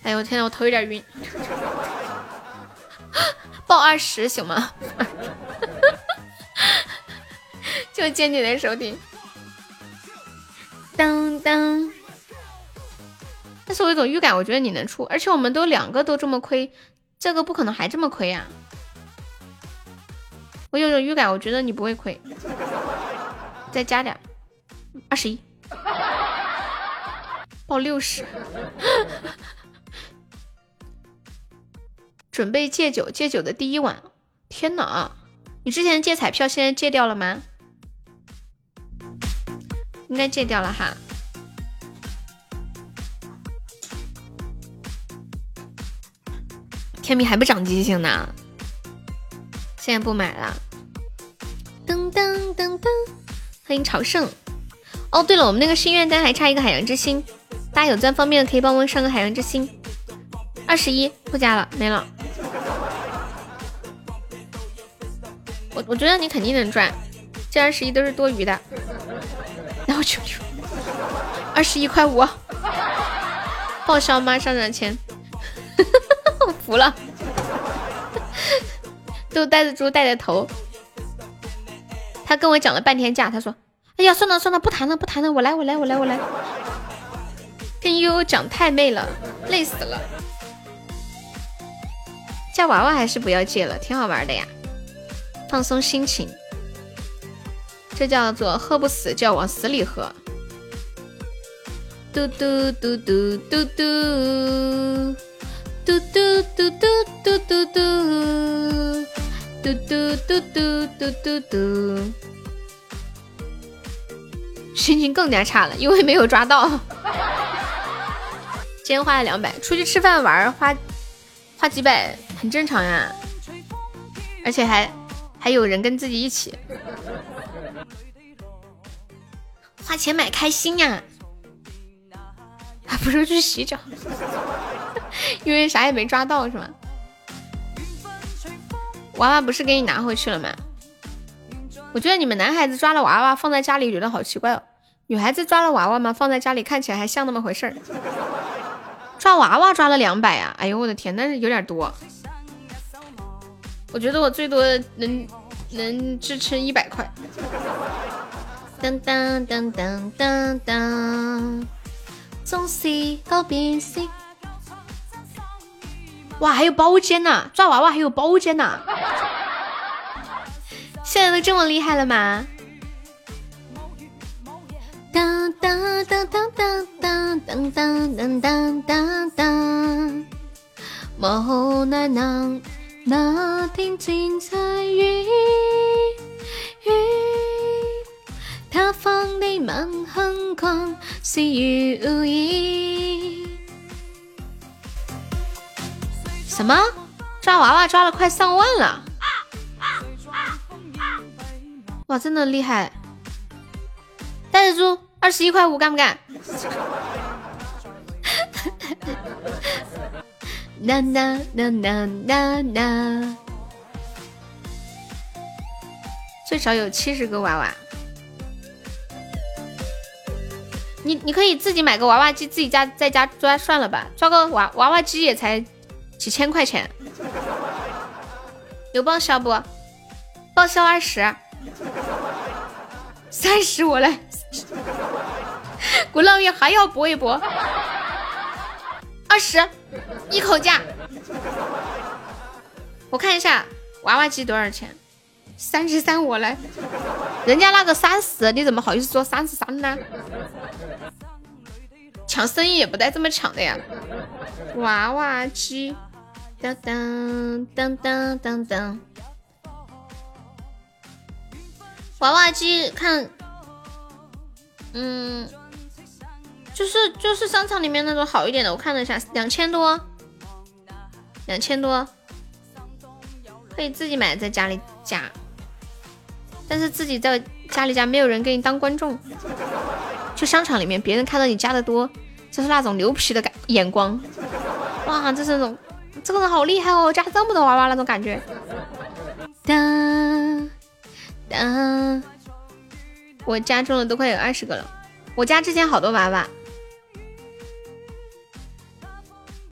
哎呦我天呐，我头有点晕。报二十行吗？就见你的收听。当当。但是我有种预感，我觉得你能出，而且我们都两个都这么亏，这个不可能还这么亏呀。我有种预感，我觉得你不会亏。再加点，二十一，报六十。准备戒酒，戒酒的第一晚，天哪！你之前戒彩票，现在戒掉了吗？应该戒掉了哈。天明还不长记性呢，现在不买了。噔噔噔噔，欢迎朝圣。哦，对了，我们那个心愿单还差一个海洋之心，大家有钻方便的可以帮忙上个海洋之心。二十一不加了，没了。我我觉得你肯定能赚，这二十一都是多余的。然后求，二十一块五，报销吗？上上签，我 服了，都带着猪带着头。他跟我讲了半天价，他说：“哎呀，算了算了，不谈了不谈了，我来我来我来我来。”跟悠悠讲太妹了，累死了。加娃娃还是不要借了，挺好玩的呀。放松心情，这叫做喝不死就要往死里喝。嘟嘟嘟嘟嘟嘟，嘟嘟嘟嘟嘟嘟嘟，嘟嘟嘟嘟嘟嘟嘟。心情更加差了，因为没有抓到。今天花了两百，出去吃饭玩花花几百很正常呀，而且还。还有人跟自己一起花钱买开心呀，还 不如去洗脚，因为啥也没抓到是吗？娃娃不是给你拿回去了吗？我觉得你们男孩子抓了娃娃放在家里觉得好奇怪哦，女孩子抓了娃娃嘛放在家里看起来还像那么回事儿。抓娃娃抓了两百呀，哎呦我的天，那是有点多。我觉得我最多能能支撑一百块。当当当当当当，总是告别时。哇，还有包间呐！抓娃娃还有包间呐！现在都这么厉害了吗？当当当当当当当当当当当，无奈能。那天精彩雨雨，他放的满横光是如意。什么？抓娃娃抓了快上万了！哇，真的厉害！袋子猪二十一块五，干不干？呐呐呐呐呐呐！最少有七十个娃娃，你你可以自己买个娃娃机，自己家在家抓算了吧，抓个娃娃娃机也才几千块钱，有报销不？报销二十，三十我来，鼓浪屿还要搏一搏，二十。一口价，我看一下娃娃机多少钱？三十三，我来。人家那个三十，你怎么好意思说三十三呢？抢生意也不带这么抢的呀！娃娃机，当当当当当当，娃娃机看，嗯，就是就是商场里面那种好一点的，我看了一下，两千多，两千多，可以自己买在家里加。但是自己在家里家没有人给你当观众，去商场里面别人看到你加的多，就是那种牛皮的感眼光，哇，就是那种这个人好厉害哦，加这么多娃娃那种感觉。当当，我加中了都快有二十个了，我家之前好多娃娃，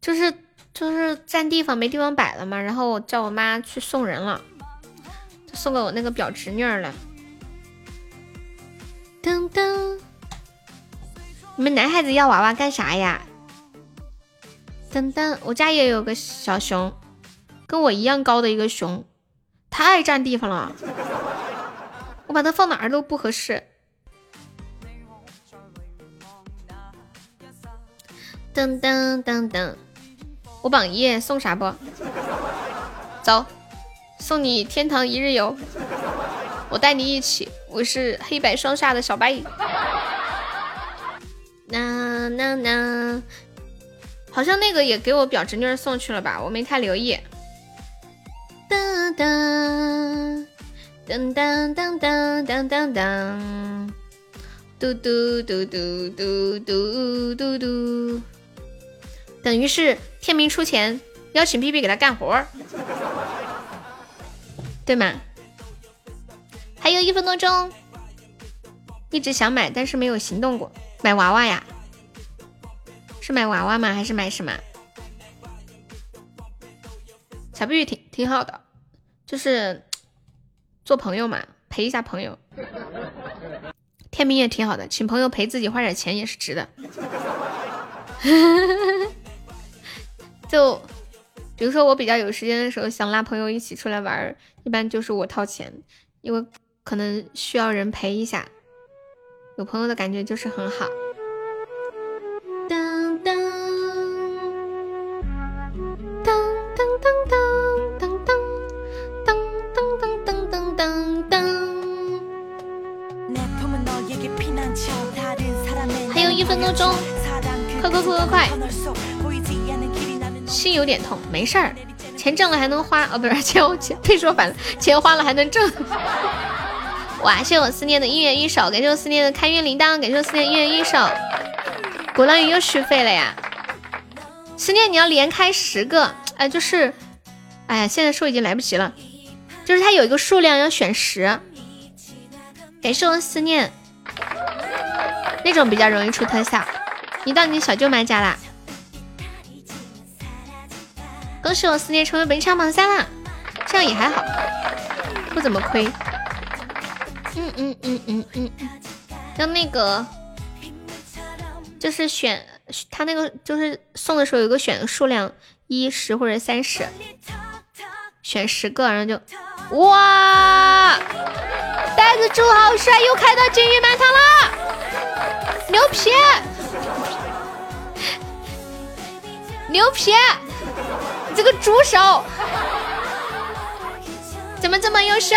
就是就是占地方没地方摆了嘛，然后我叫我妈去送人了。送给我那个表侄女了。噔噔，你们男孩子要娃娃干啥呀？噔噔，我家也有个小熊，跟我一样高的一个熊，太占地方了，我把它放哪儿都不合适。噔噔噔噔，我榜一送啥不？走。送你天堂一日游，我带你一起。我是黑白双煞的小白。那那那，好像那个也给我表侄女送去了吧？我没太留意。噔噔噔噔噔噔噔噔，嘟嘟嘟嘟嘟嘟嘟嘟，等于是天明出钱邀请 B B 给他干活。对吗？还有一分多钟，一直想买，但是没有行动过。买娃娃呀？是买娃娃吗？还是买什么？小碧玉挺挺好的，就是做朋友嘛，陪一下朋友。天明也挺好的，请朋友陪自己花点钱也是值的。就比如说我比较有时间的时候，想拉朋友一起出来玩。一般就是我掏钱，因为可能需要人陪一下，有朋友的感觉就是很好。当当当当当当当当当当当当当。还有一分多钟，快快快快快！心有点痛，没事儿。钱挣了还能花哦，不是钱钱，被说反了，钱花了还能挣。哇，谢我思念的音乐一首，感谢我思念的开运铃铛，感谢我思念音乐一首。鼓浪屿又续费了呀！思念你要连开十个，哎，就是，哎呀，现在说已经来不及了，就是它有一个数量要选十。感谢我思念，那种比较容易出特效。你到你小舅妈家啦？恭喜我思念成为本场榜三啦，这样也还好，不怎么亏。嗯嗯嗯嗯嗯，要那个，就是选他那个，就是送的时候有个选数量，一十或者三十，选十个，然后就哇，袋子猪好帅，又开到金玉满堂了，牛皮，牛皮。你这个猪手！怎么这么优秀？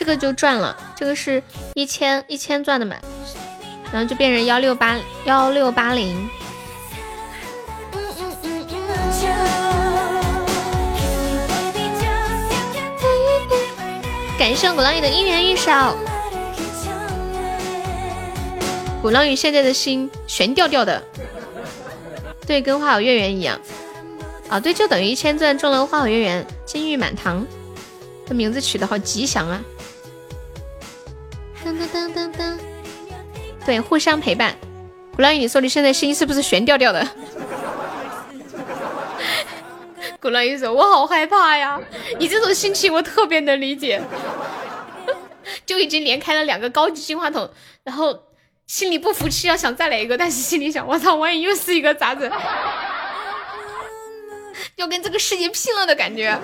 这个就赚了，这个是一千一千钻的嘛，然后就变成幺六八幺六八零。感谢鼓浪屿的一元一首。鼓浪屿现在的心悬吊吊的。对，跟花好月圆一样啊！对，就等于一千钻中了花好月圆，金玉满堂。这名字取的好吉祥啊！当当当当当，对，互相陪伴。鼓浪屿，你说你现在心是不是悬吊吊的？鼓浪屿说：“我好害怕呀，你这种心情我特别能理解。”就已经连开了两个高级净化筒，然后心里不服气，要想再来一个，但是心里想：我操，万一又是一个咋子？要跟这个世界拼了的感觉。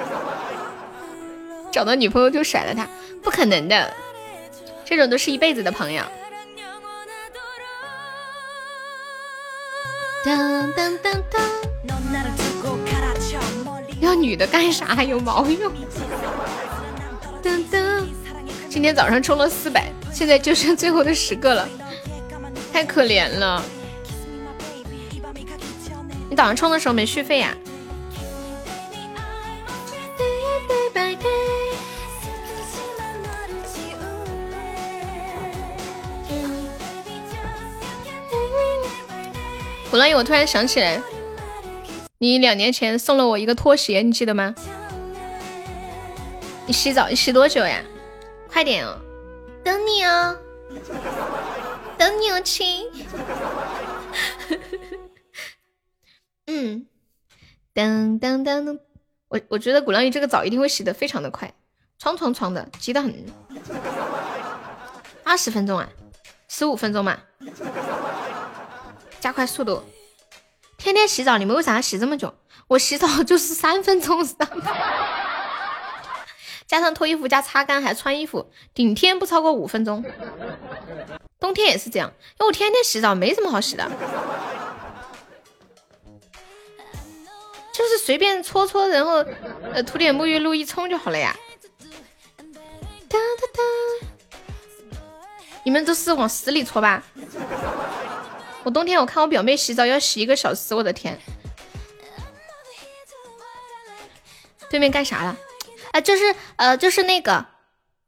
找到女朋友就甩了他，不可能的，这种都是一辈子的朋友。当当当当，要女的干啥？有毛用？当当。今天早上充了四百，现在就剩最后的十个了，太可怜了。你早上充的时候没续费呀？鼓浪屿，我突然想起来，你两年前送了我一个拖鞋，你记得吗？你洗澡你洗多久呀？快点哦，等你哦，等你哦，亲。嗯，噔噔噔，我我觉得鼓浪屿这个澡一定会洗的非常的快，床床床的，急得很。二十分钟啊，十五分钟嘛，加快速度。天天洗澡，你们为啥要洗这么久？我洗澡就是三分钟。加上脱衣服加擦干还穿衣服，顶天不超过五分钟。冬天也是这样，因为我天天洗澡，没什么好洗的，就是随便搓搓，然后呃涂点沐浴露一冲就好了呀。哒哒哒，你们都是往死里搓吧？我冬天我看我表妹洗澡要洗一个小时，我的天！对面干啥了？啊，就是呃，就是那个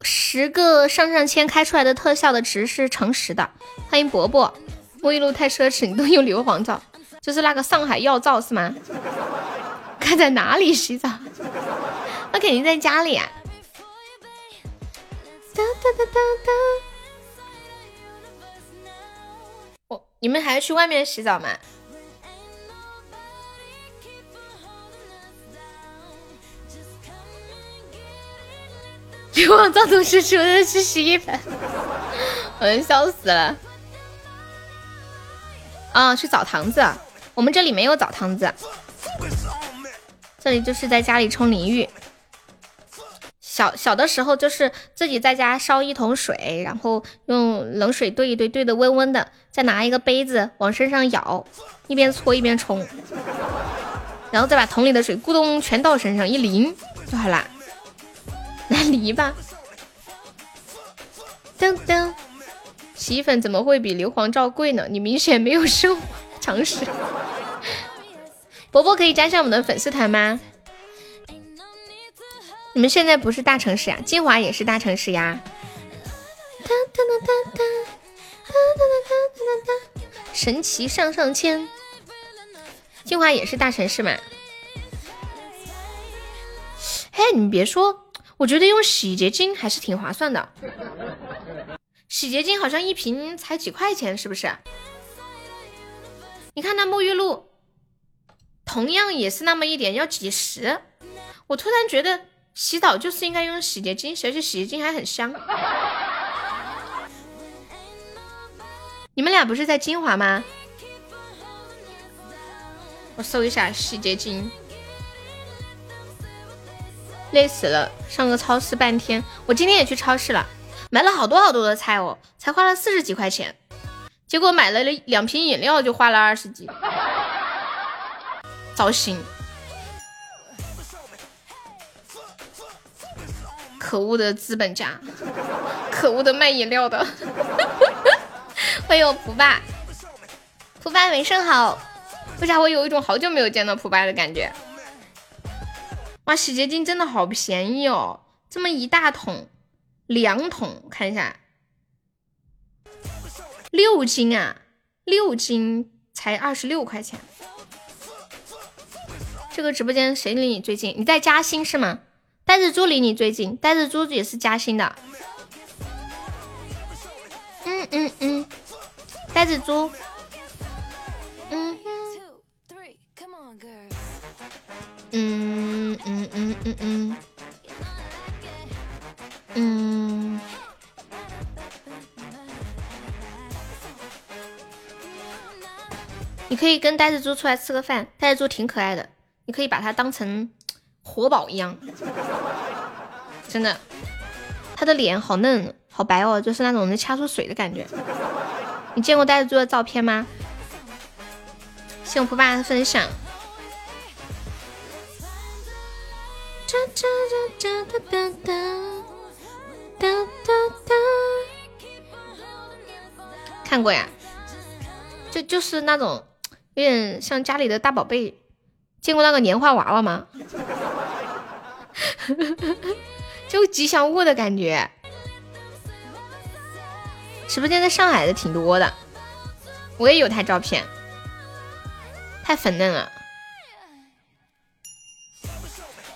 十个上上签开出来的特效的值是乘十的。欢迎伯伯，沐浴露太奢侈，你都用硫磺皂，就是那个上海药皂是吗？看在哪里洗澡？那肯定在家里啊。哒哒哒哒哒。你们还要去外面洗澡吗？往灶同时说的是洗衣粉，我要笑死了。啊，去澡堂子，我们这里没有澡堂子，这里就是在家里冲淋浴。小小的时候就是自己在家烧一桶水，然后用冷水兑一兑，兑的温温的，再拿一个杯子往身上咬一边搓一边冲然后再把桶里的水咕咚全倒身上一淋就好了 来离吧。噔噔洗衣粉怎么会比硫磺皂贵呢？你明显没有生活常识。伯伯可以加上我们的粉丝团吗？你们现在不是大城市呀？金华也是大城市呀？神奇上上签。金华也是大城市嘛？哎，你别说。我觉得用洗洁精还是挺划算的，洗洁精好像一瓶才几块钱，是不是？你看那沐浴露，同样也是那么一点，要几十。我突然觉得洗澡就是应该用洗洁精，而且洗洁精还很香。你们俩不是在金华吗？我搜一下洗洁精。累死了，上个超市半天。我今天也去超市了，买了好多好多的菜哦，才花了四十几块钱。结果买了两瓶饮料就花了二十几，糟心！可恶的资本家，可恶的卖饮料的。欢迎我蒲爸，蒲爸晚上好。为啥我有一种好久没有见到蒲爸的感觉？哇，洗洁精真的好便宜哦！这么一大桶，两桶，看一下，六斤啊，六斤才二十六块钱。这个直播间谁离你最近？你在嘉兴是吗？呆子猪离你最近，呆子猪也是嘉兴的。嗯嗯嗯，呆子猪，嗯，嗯嗯嗯嗯。嗯，嗯。你可以跟呆子猪出来吃个饭，呆子猪挺可爱的，你可以把它当成活宝一样，真的，它的脸好嫩好白哦，就是那种能掐出水的感觉。你见过呆子猪的照片吗？谢我蒲爸的分享。看过呀，就就是那种。有点像家里的大宝贝，见过那个年画娃娃吗？就吉祥物的感觉。直播间在上海的挺多的，我也有他照片，太粉嫩了。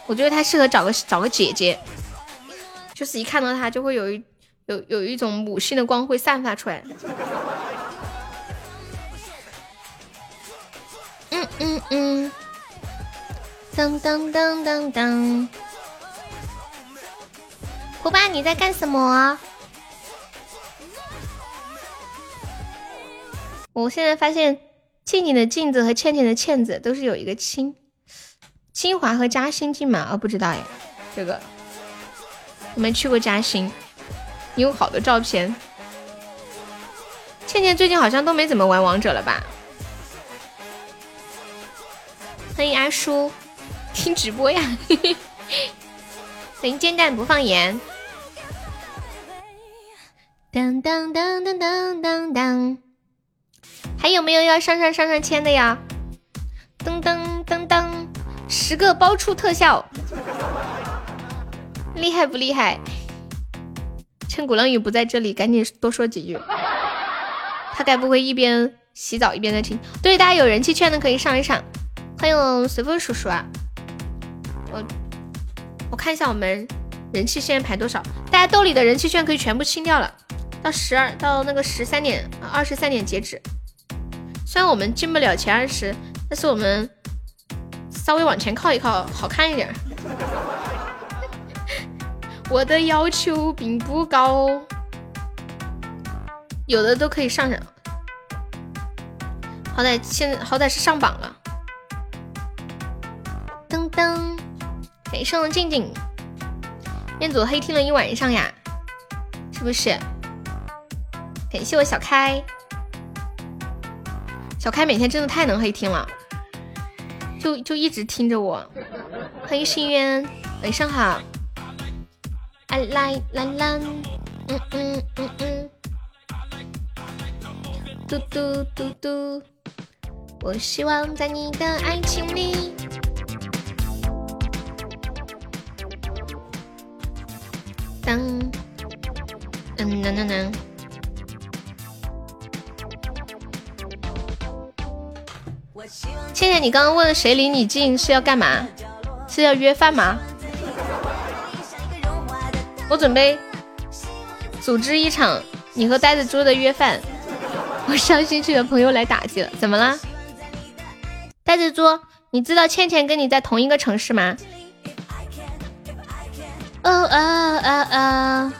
我觉得他适合找个找个姐姐，就是一看到他就会有一有有一种母性的光辉散发出来。嗯嗯嗯，当当当当当，胡巴你在干什么？我现在发现静静的静字和倩倩的倩字都是有一个清，清华和嘉兴近吗？哦，不知道哎，这个我没去过嘉兴，你有好多照片。倩倩最近好像都没怎么玩王者了吧？欢迎阿叔，听直播呀！欢迎煎蛋不放盐。当当当当当当当，还有没有要上上上上签的呀？噔噔噔噔，十个包出特效，厉害不厉害？趁鼓浪屿不在这里，赶紧多说几句。他该不会一边洗澡一边在听？对，大家有人气券的可以上一上。欢迎随风叔叔啊！我我看一下我们人气现在排多少？大家兜里的人气券可以全部清掉了，到十二到那个十三点二十三点截止。虽然我们进不了前二十，但是我们稍微往前靠一靠，好看一点。我的要求并不高，有的都可以上上。好歹现在好歹是上榜了。噔噔，感谢我静静，彦祖黑听了一晚上呀，是不是？感谢我小开，小开每天真的太能黑听了，就就一直听着我。欢迎心渊，晚上好。来来来来，嗯嗯嗯嗯，嘟嘟嘟嘟，我希望在你的爱情里。当，嗯，能能能。倩倩，你刚刚问谁离你近是要干嘛？是要约饭吗？我准备组织一场你和呆子猪的约饭。我伤心去的朋友来打击了，怎么了？呆子猪，你知道倩倩跟你在同一个城市吗？哦啊啊啊！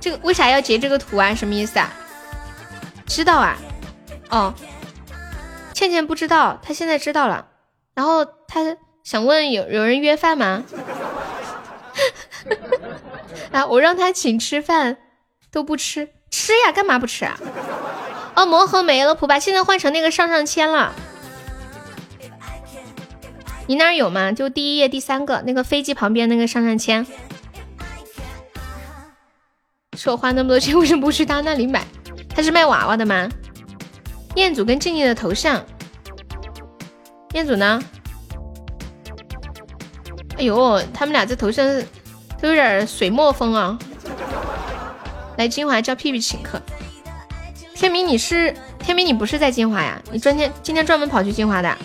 这个为啥要截这个图啊？什么意思啊？知道啊？哦，倩倩不知道，她现在知道了。然后她想问有有人约饭吗？啊，我让她请吃饭都不吃，吃呀，干嘛不吃啊？哦，魔盒没了，普吧，现在换成那个上上签了。你那儿有吗？就第一页第三个那个飞机旁边那个上上签，是我花那么多钱，为什么不去他那里买？他是卖娃娃的吗？彦祖跟静静的头像，彦祖呢？哎呦，他们俩这头像都有点水墨风啊！来金华叫屁屁请客。天明，你是天明，你不是在金华呀？你专天今天专门跑去金华的？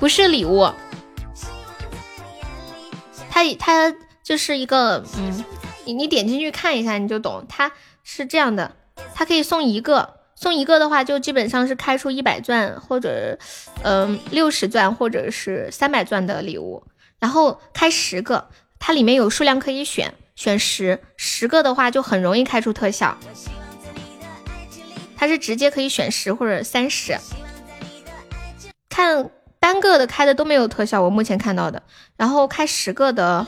不是礼物，它它就是一个嗯，你你点进去看一下你就懂，它是这样的，它可以送一个，送一个的话就基本上是开出一百钻或者嗯六十钻或者是三百钻的礼物，然后开十个，它里面有数量可以选，选十十个的话就很容易开出特效，它是直接可以选十或者三十，看单个的开的都没有特效，我目前看到的，然后开十个的。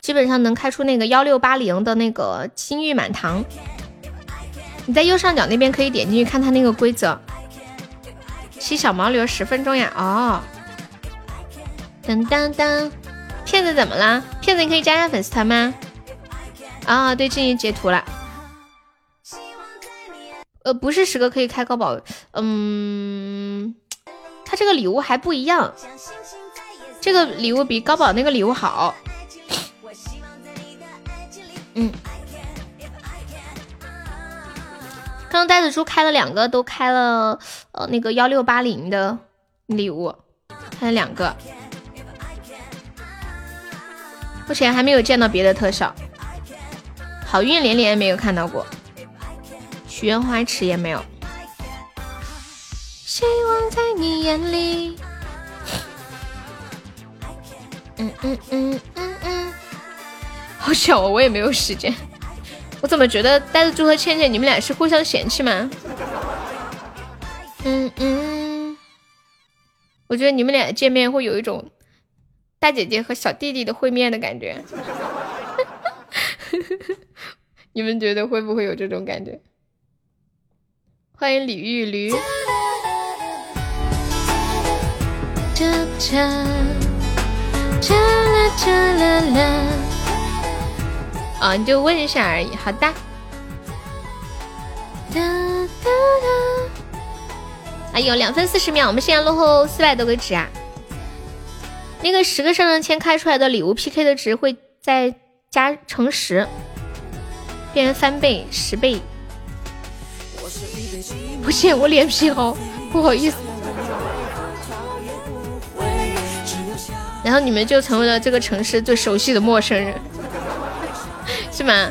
基本上能开出那个幺六八零的那个金玉满堂，你在右上角那边可以点进去看它那个规则。吸小毛驴十分钟呀，哦，当当当，骗子怎么了？骗子你可以加下粉丝团吗？啊，对，进行截图了。呃，不是十个可以开高保，嗯，它这个礼物还不一样，这个礼物比高保那个礼物好。嗯，刚刚呆子猪开了两个，都开了呃那个幺六八零的礼物，开了两个，目前还没有见到别的特效，好运连连没有看到过，许愿花池也没有，希望在你眼里，嗯嗯嗯嗯嗯。好小哦，我也没有时间。我怎么觉得呆子猪和倩倩你们俩是互相嫌弃吗？嗯嗯，我觉得你们俩见面会有一种大姐姐和小弟弟的会面的感觉。你们觉得会不会有这种感觉？欢迎李玉驴。啊，你就问一下而已。好的。哎呦，两分四十秒，我们现在落后四百多个值啊！那个十个上上签开出来的礼物 PK 的值会再加乘十，变成翻倍、十倍。不行，我脸皮厚，不好意思。然后你们就成为了这个城市最熟悉的陌生人。是吗？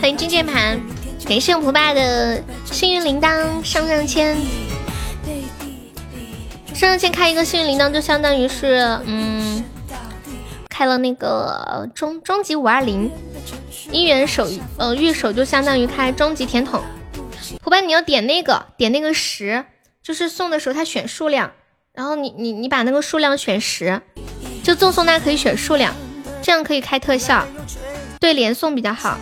欢迎金键盘，感谢我普爸的幸运铃铛上上签，上上签开一个幸运铃铛就相当于是嗯。开了那个终终极五二零姻缘手呃玉手，就相当于开终极甜筒。伙伴，你要点那个点那个十，就是送的时候他选数量，然后你你你把那个数量选十，就赠送那可以选数量，这样可以开特效，对连送比较好。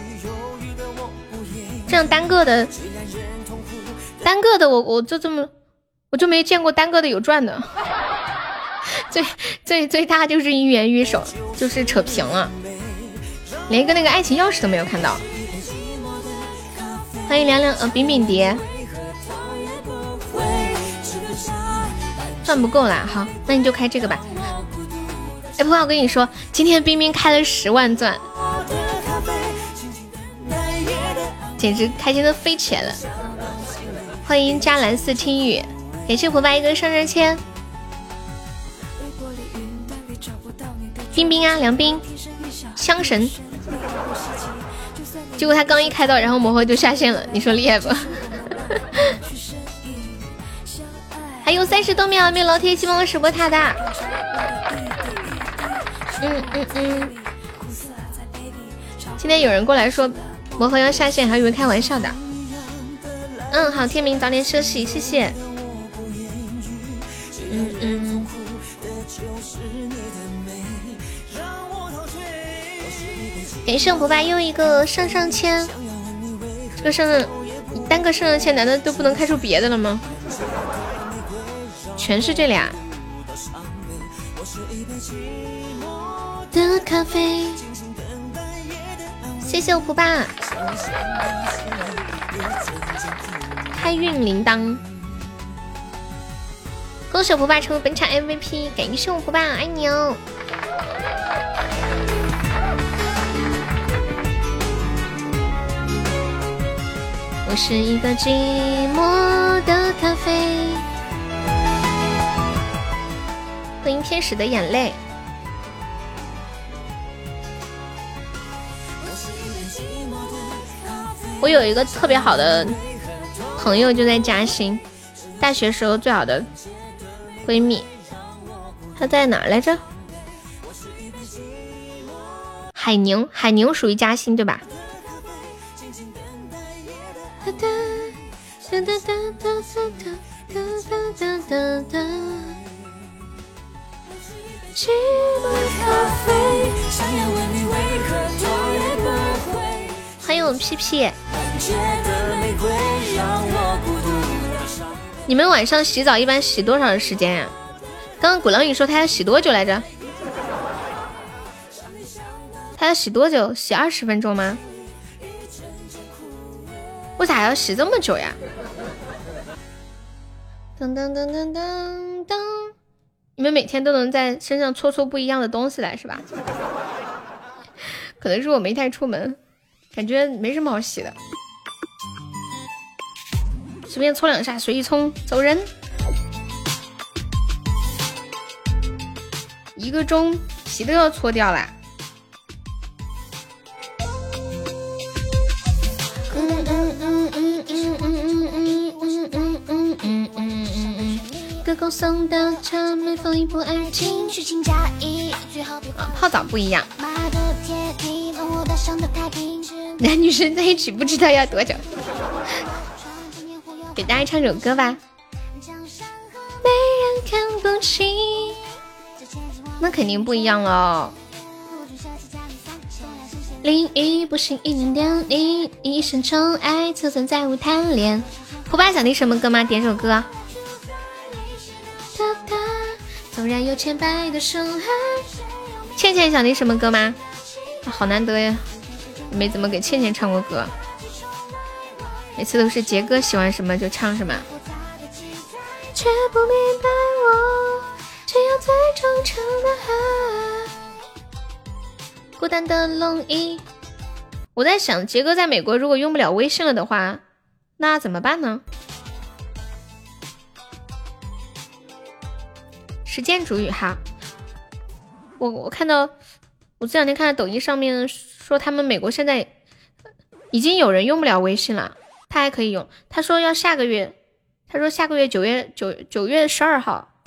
这样单个的单个的我我就这么我就没见过单个的有赚的。最最最大就是一元玉手，就是扯平了，连一个那个爱情钥匙都没有看到。欢迎凉凉呃饼饼蝶，赚不够啦，好，那你就开这个吧。哎，不过我跟你说，今天冰冰开了十万钻，简直开心的飞起来了。欢迎加蓝色听雨，感谢胡白一个上上签。冰冰啊，凉冰，香神。结果他刚一开到，然后魔盒就下线了，你说厉害不？还有三十多秒，没有老铁一起帮我守波塔的。嗯嗯嗯。今天有人过来说魔盒要下线，还以为开玩笑的。嗯，好，天明早点休息，谢谢。感谢我爸又一个上上签，这个上上单个上上签，难道都不能开出别的了吗？全是这俩。的咖啡，谢谢我普爸，开运铃铛，恭喜我普爸成为本场 MVP，感谢我普爸，爱你哦。我是一个寂寞的咖啡。欢迎天使的眼泪。我有一个特别好的朋友，就在嘉兴，大学时候最好的闺蜜，她在哪来着？海宁，海宁属于嘉兴对吧？欢迎我们屁屁。你们晚上洗澡一般洗多长时间呀？刚刚鼓浪屿说他要洗多久来着？他要洗多久？洗二十分钟吗？为啥要洗这么久呀？噔噔噔噔噔噔！你们每天都能在身上搓出不一样的东西来是吧？可能是我没太出门，感觉没什么好洗的。随便搓两下，随意冲，走人。一个钟皮都要搓掉了。嗯嗯嗯嗯嗯嗯嗯嗯嗯嗯嗯嗯嗯。歌狗送的茶，每逢一步而情，虚情假意，最好别泡澡不一样。男女生在一起不知道要多久。给大家唱首歌吧。没人看不清，那肯定不一样了。淋雨不行，一点点你一生宠爱，就算再无贪恋。胡巴想听什么歌吗？点首歌。纵然有千百的伤害。倩倩想听什么歌吗？好难得呀，没怎么给倩倩唱过歌。每次都是杰哥喜欢什么就唱什么，却不明白我只有最忠诚的爱。孤单的龙衣，我在想，杰哥在美国如果用不了微信了的话，那怎么办呢？时间主语哈，我我看到，我这两天看到抖音上面说，他们美国现在已经有人用不了微信了。他还可以用，他说要下个月，他说下个月九月九九月十二号，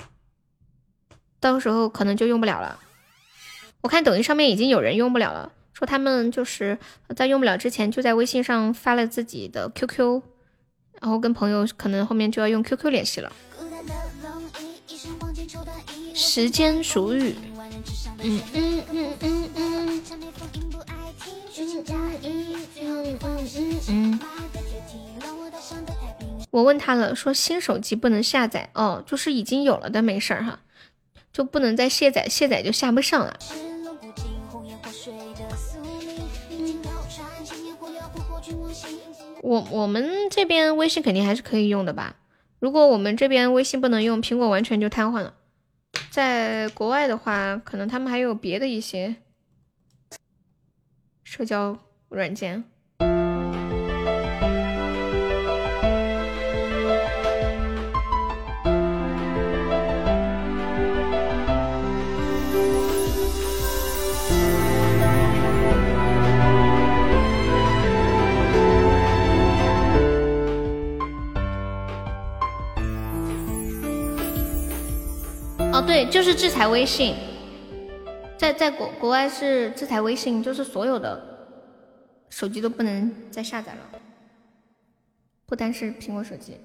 到时候可能就用不了了。我看抖音上面已经有人用不了了，说他们就是在用不了之前就在微信上发了自己的 QQ，然后跟朋友可能后面就要用 QQ 联系了。时间属语，嗯嗯嗯嗯嗯。嗯，我问他了，说新手机不能下载哦，就是已经有了的没事儿哈，就不能再卸载，卸载就下不上了。我我们这边微信肯定还是可以用的吧？如果我们这边微信不能用，苹果完全就瘫痪了。在国外的话，可能他们还有别的一些社交软件。对，就是制裁微信，在在国国外是制裁微信，就是所有的手机都不能再下载了，不单是苹果手机。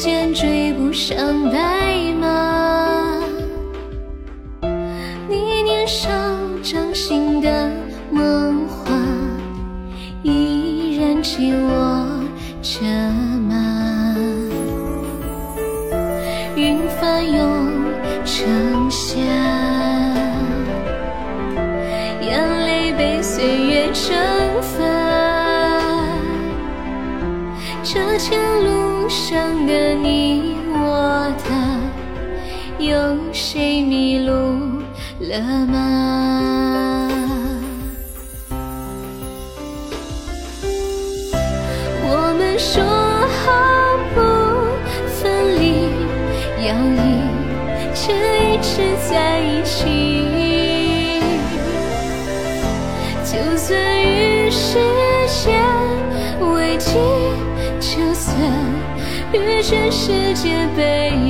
时间追不上白了吗？我们说好不分离，要一直一直在一起。就算与时间为敌，就算与全世界背离，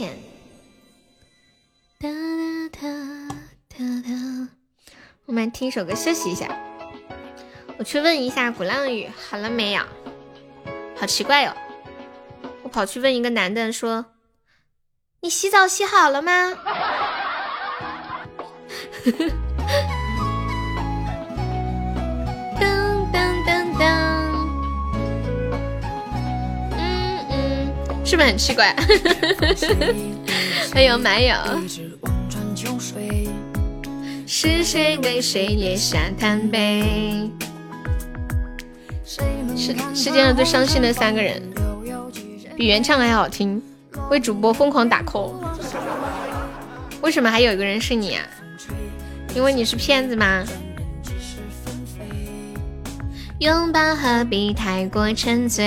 们的倩倩。哒哒哒哒哒，我们来听一首歌休息一下。我去问一下鼓浪屿好了没有？好奇怪哦！我跑去问一个男的说：“你洗澡洗好了吗？” 是不是很奇怪？还有马友，是谁给谁捏下滩杯？世世界上最伤心的三个人，比原唱还好听，为主播疯狂打 call。为什么还有一个人是你啊？因为你是骗子吗？拥抱何必太过沉醉？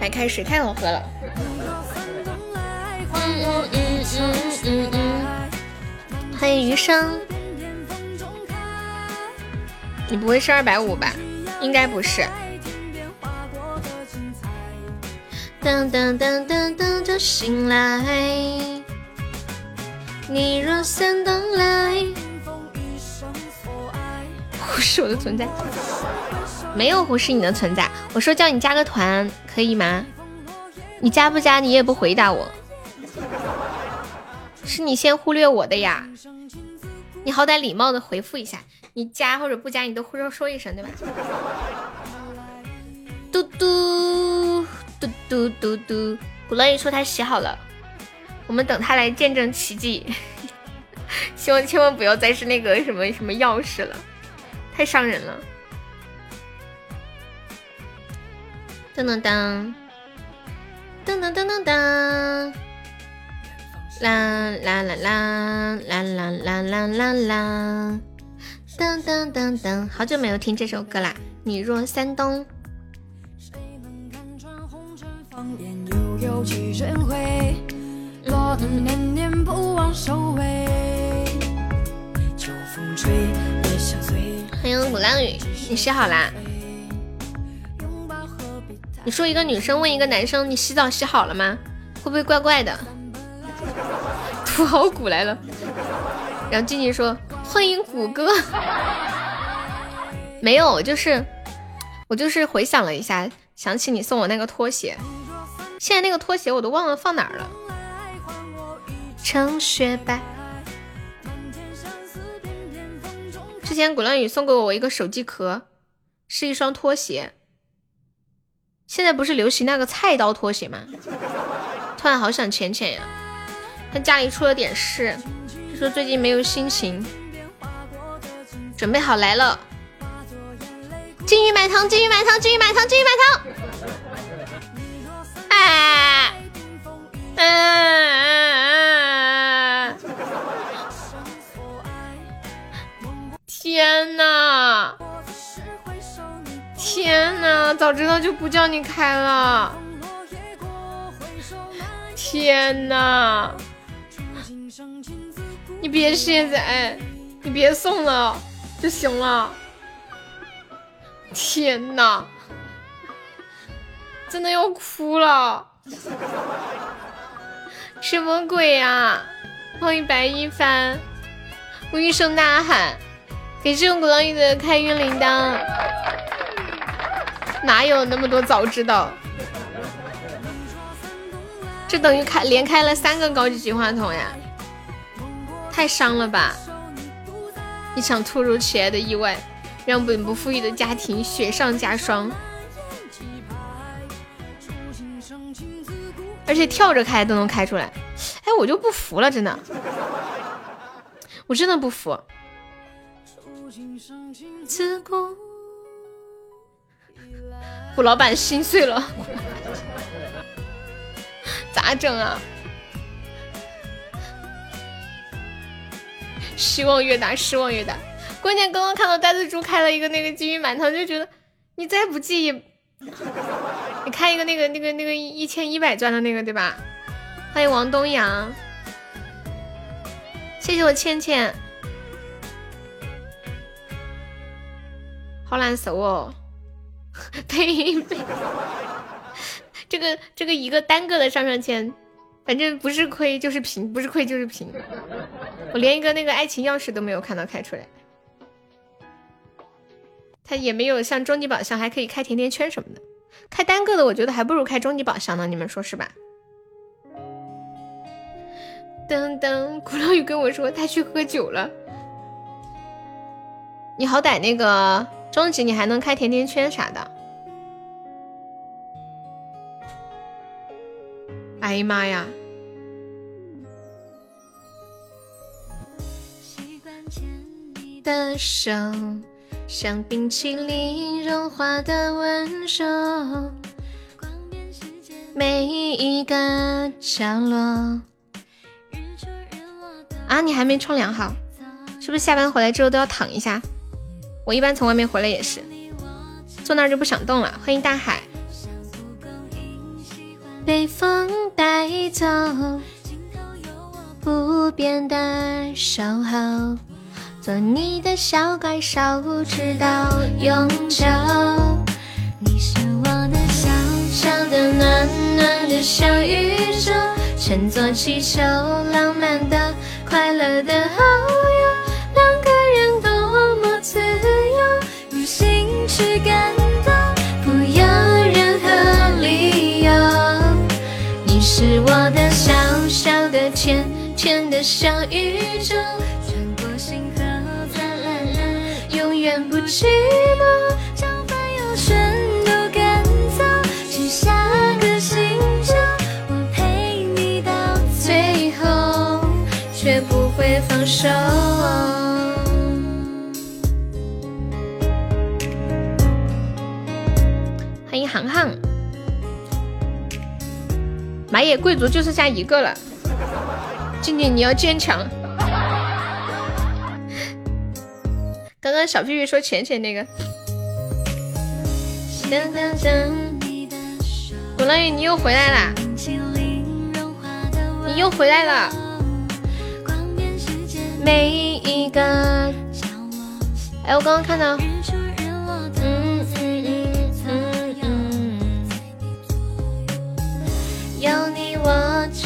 白开水太好喝了。欢迎余生。你不会是二百五吧？应该不是。当当当当当就醒来，你若三等来，忽视我的存在，没有忽视你的存在。我说叫你加个团，可以吗？你加不加？你也不回答我，是你先忽略我的呀。你好歹礼貌的回复一下，你加或者不加，你都会说一声，对吧？嘟嘟嘟嘟嘟嘟，古乐宇说他洗好了，我们等他来见证奇迹。希望千万不要再是那个什么什么钥匙了，太伤人了。噔噔噔，噔噔噔噔噔，啦啦啦啦啦啦啦啦啦啦，噔噔噔噔，好久没有听这首歌啦，《你若三冬》。欢迎鼓浪屿，你洗好啦？你说一个女生问一个男生，你洗澡洗好了吗？会不会怪怪的？土豪谷来了，然后静静说欢迎谷歌。没有，就是我就是回想了一下，想起你送我那个拖鞋，现在那个拖鞋我都忘了放哪儿了。成雪白。之前鼓浪屿送给我一个手机壳，是一双拖鞋。现在不是流行那个菜刀拖鞋吗？突然好想浅浅呀，他家里出了点事，就说最近没有心情。准备好来了，金鱼买糖，金鱼买糖，金鱼买糖，金鱼买糖。哎，嗯。早知道就不叫你开了。天哪！你别现在，你别送了就行了。天哪！真的要哭了。什么鬼呀？欢迎白一帆，我一声呐喊。给这种鼓浪屿的开运铃铛，哪有那么多早知道？这等于开连开了三个高级金话筒呀！太伤了吧！一场突如其来的意外，让本不富裕的家庭雪上加霜。而且跳着开都能开出来，哎，我就不服了，真的，我真的不服。胡老板心碎了，咋整啊？希望越大，失望越大。关键刚刚看到呆子猪开了一个那个金鱼满堂，就觉得你再不济也，你开一个那个那个那个一千一百钻的那个对吧？欢迎王东阳，谢谢我倩倩。好难受哦，呸 呸！这个这个一个单个的上上签，反正不是亏就是平，不是亏就是平。我连一个那个爱情钥匙都没有看到开出来，他也没有像终极宝箱还可以开甜甜圈什么的。开单个的我觉得还不如开终极宝箱呢，你们说是吧？噔噔，古老雨跟我说他去喝酒了，你好歹那个。终极你还能开甜甜圈啥的？哎呀妈呀！的手像冰淇淋融化的温柔，每一个角落。啊，你还没冲凉好？是不是下班回来之后都要躺一下？我一般从外面回来也是，坐那儿就不想动了。欢迎大海。被风带走，不变的守候，做你的小怪兽，直到永久。你是我的小小的暖暖的小宇宙，乘坐气球，浪漫的快乐的遨游两个人多么自。去感动，不要任何理由。你是我的小小的甜甜的小宇宙，穿过星河灿烂永远不寂寞，将烦忧全马野贵族就剩下一个了，静静你要坚强。刚刚小屁屁说浅浅那个，鼓浪屿你又回来啦，你又回来了，每一个，哎，我刚刚看到，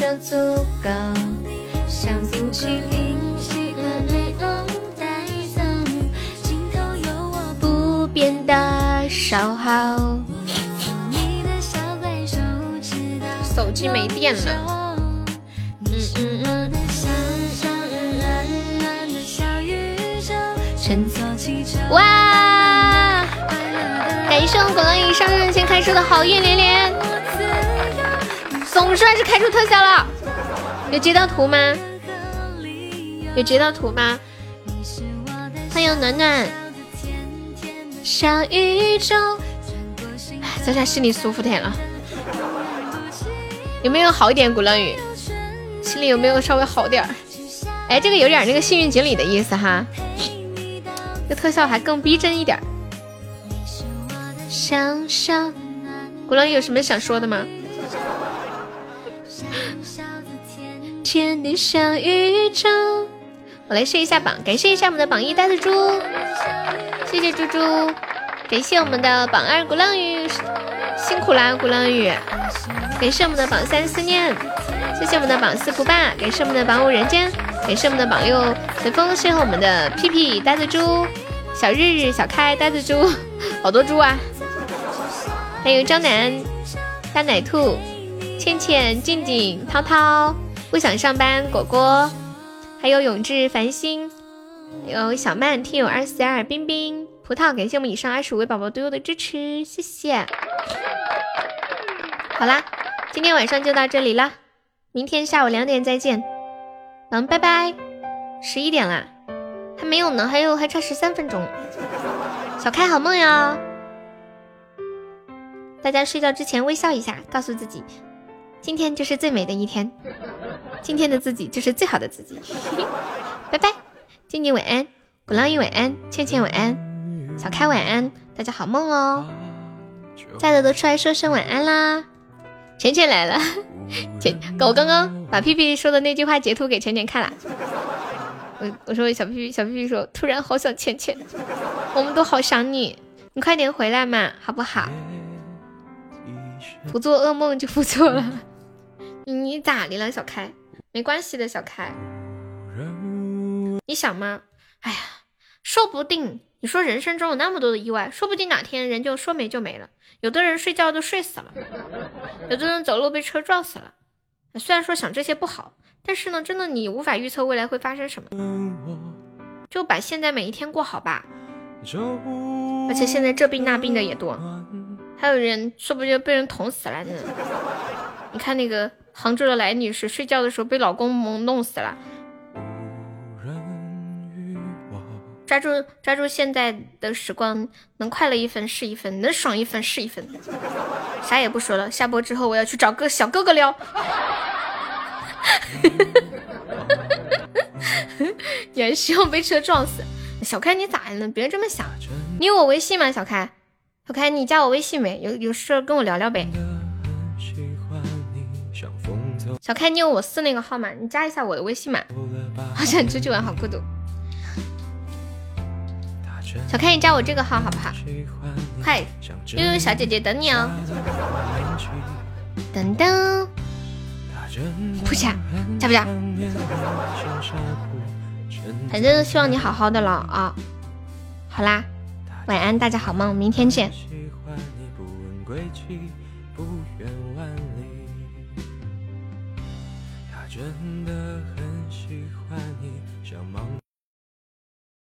就足够，想不起灵犀的美梦带走，尽头有我不变的。手机没电了。嗯嗯嗯。哇！感谢我们鼓浪屿上任前开出的好运连连，总算是开出特效了。有截到图吗？有截到图吗？欢迎暖暖，小宇宙，在下心里舒服点了。有没有好一点？鼓浪屿，心里有没有稍微好点儿？哎，这个有点那个幸运锦鲤的意思哈，这特效还更逼真一点。想想，鼓浪屿有什么想说的吗？天地小宇宙，我来试一下榜，感谢一下我们的榜一呆子猪，谢谢猪猪，感谢我们的榜二鼓浪屿，辛苦啦鼓浪屿。感谢我们的榜三思念，谢谢我们的榜四不败，感谢我们的榜五人间，感谢我们的榜六随风，谢谢我们的屁屁呆子猪，小日日小开呆子猪，好多猪啊！还有张楠、大奶兔、倩倩、静静、涛涛，不想上班果果，还有永志、繁星，有小曼、听友二四二、冰冰、葡萄，感谢我们以上二十五位宝宝对我的支持，谢谢。好啦。今天晚上就到这里了，明天下午两点再见，嗯，拜拜。十一点啦，还没有呢，还有还差十三分钟。小开好梦哟！大家睡觉之前微笑一下，告诉自己，今天就是最美的一天，今天的自己就是最好的自己。拜拜，静静晚安，鼓浪屿晚安，倩倩晚安，小开晚安，大家好梦哦！在的都出来说声晚安啦。浅浅来了，浅，我刚刚把屁屁说的那句话截图给浅浅看了。我我说小屁屁，小屁屁说突然好想浅浅，我们都好想你，你快点回来嘛，好不好？不做噩梦就不做了。你咋的了，小开？没关系的，小开。你想吗？哎呀，说不定你说人生中有那么多的意外，说不定哪天人就说没就没了。有的人睡觉都睡死了，有的人走路被车撞死了。虽然说想这些不好，但是呢，真的你无法预测未来会发生什么，就把现在每一天过好吧。而且现在这病那病的也多，还有人说不定被人捅死了呢。你看那个杭州的来女士，睡觉的时候被老公蒙弄死了。抓住抓住现在的时光，能快乐一分是一分，能爽一分是一分。啥也不说了，下播之后我要去找个小哥哥撩。也希望被车撞死。小开你咋了？别这么想。你有我微信吗？小开，小开你加我微信没？有有事跟我聊聊呗。小开你有我四那个号码，你加一下我的微信嘛。好想出去玩，好孤独。小开，你加我这个号好不好？快，悠悠小姐姐等你哦。等等，不加，加不加？反正希望你好好的了啊。好啦，晚安，大家好梦，明天见。真的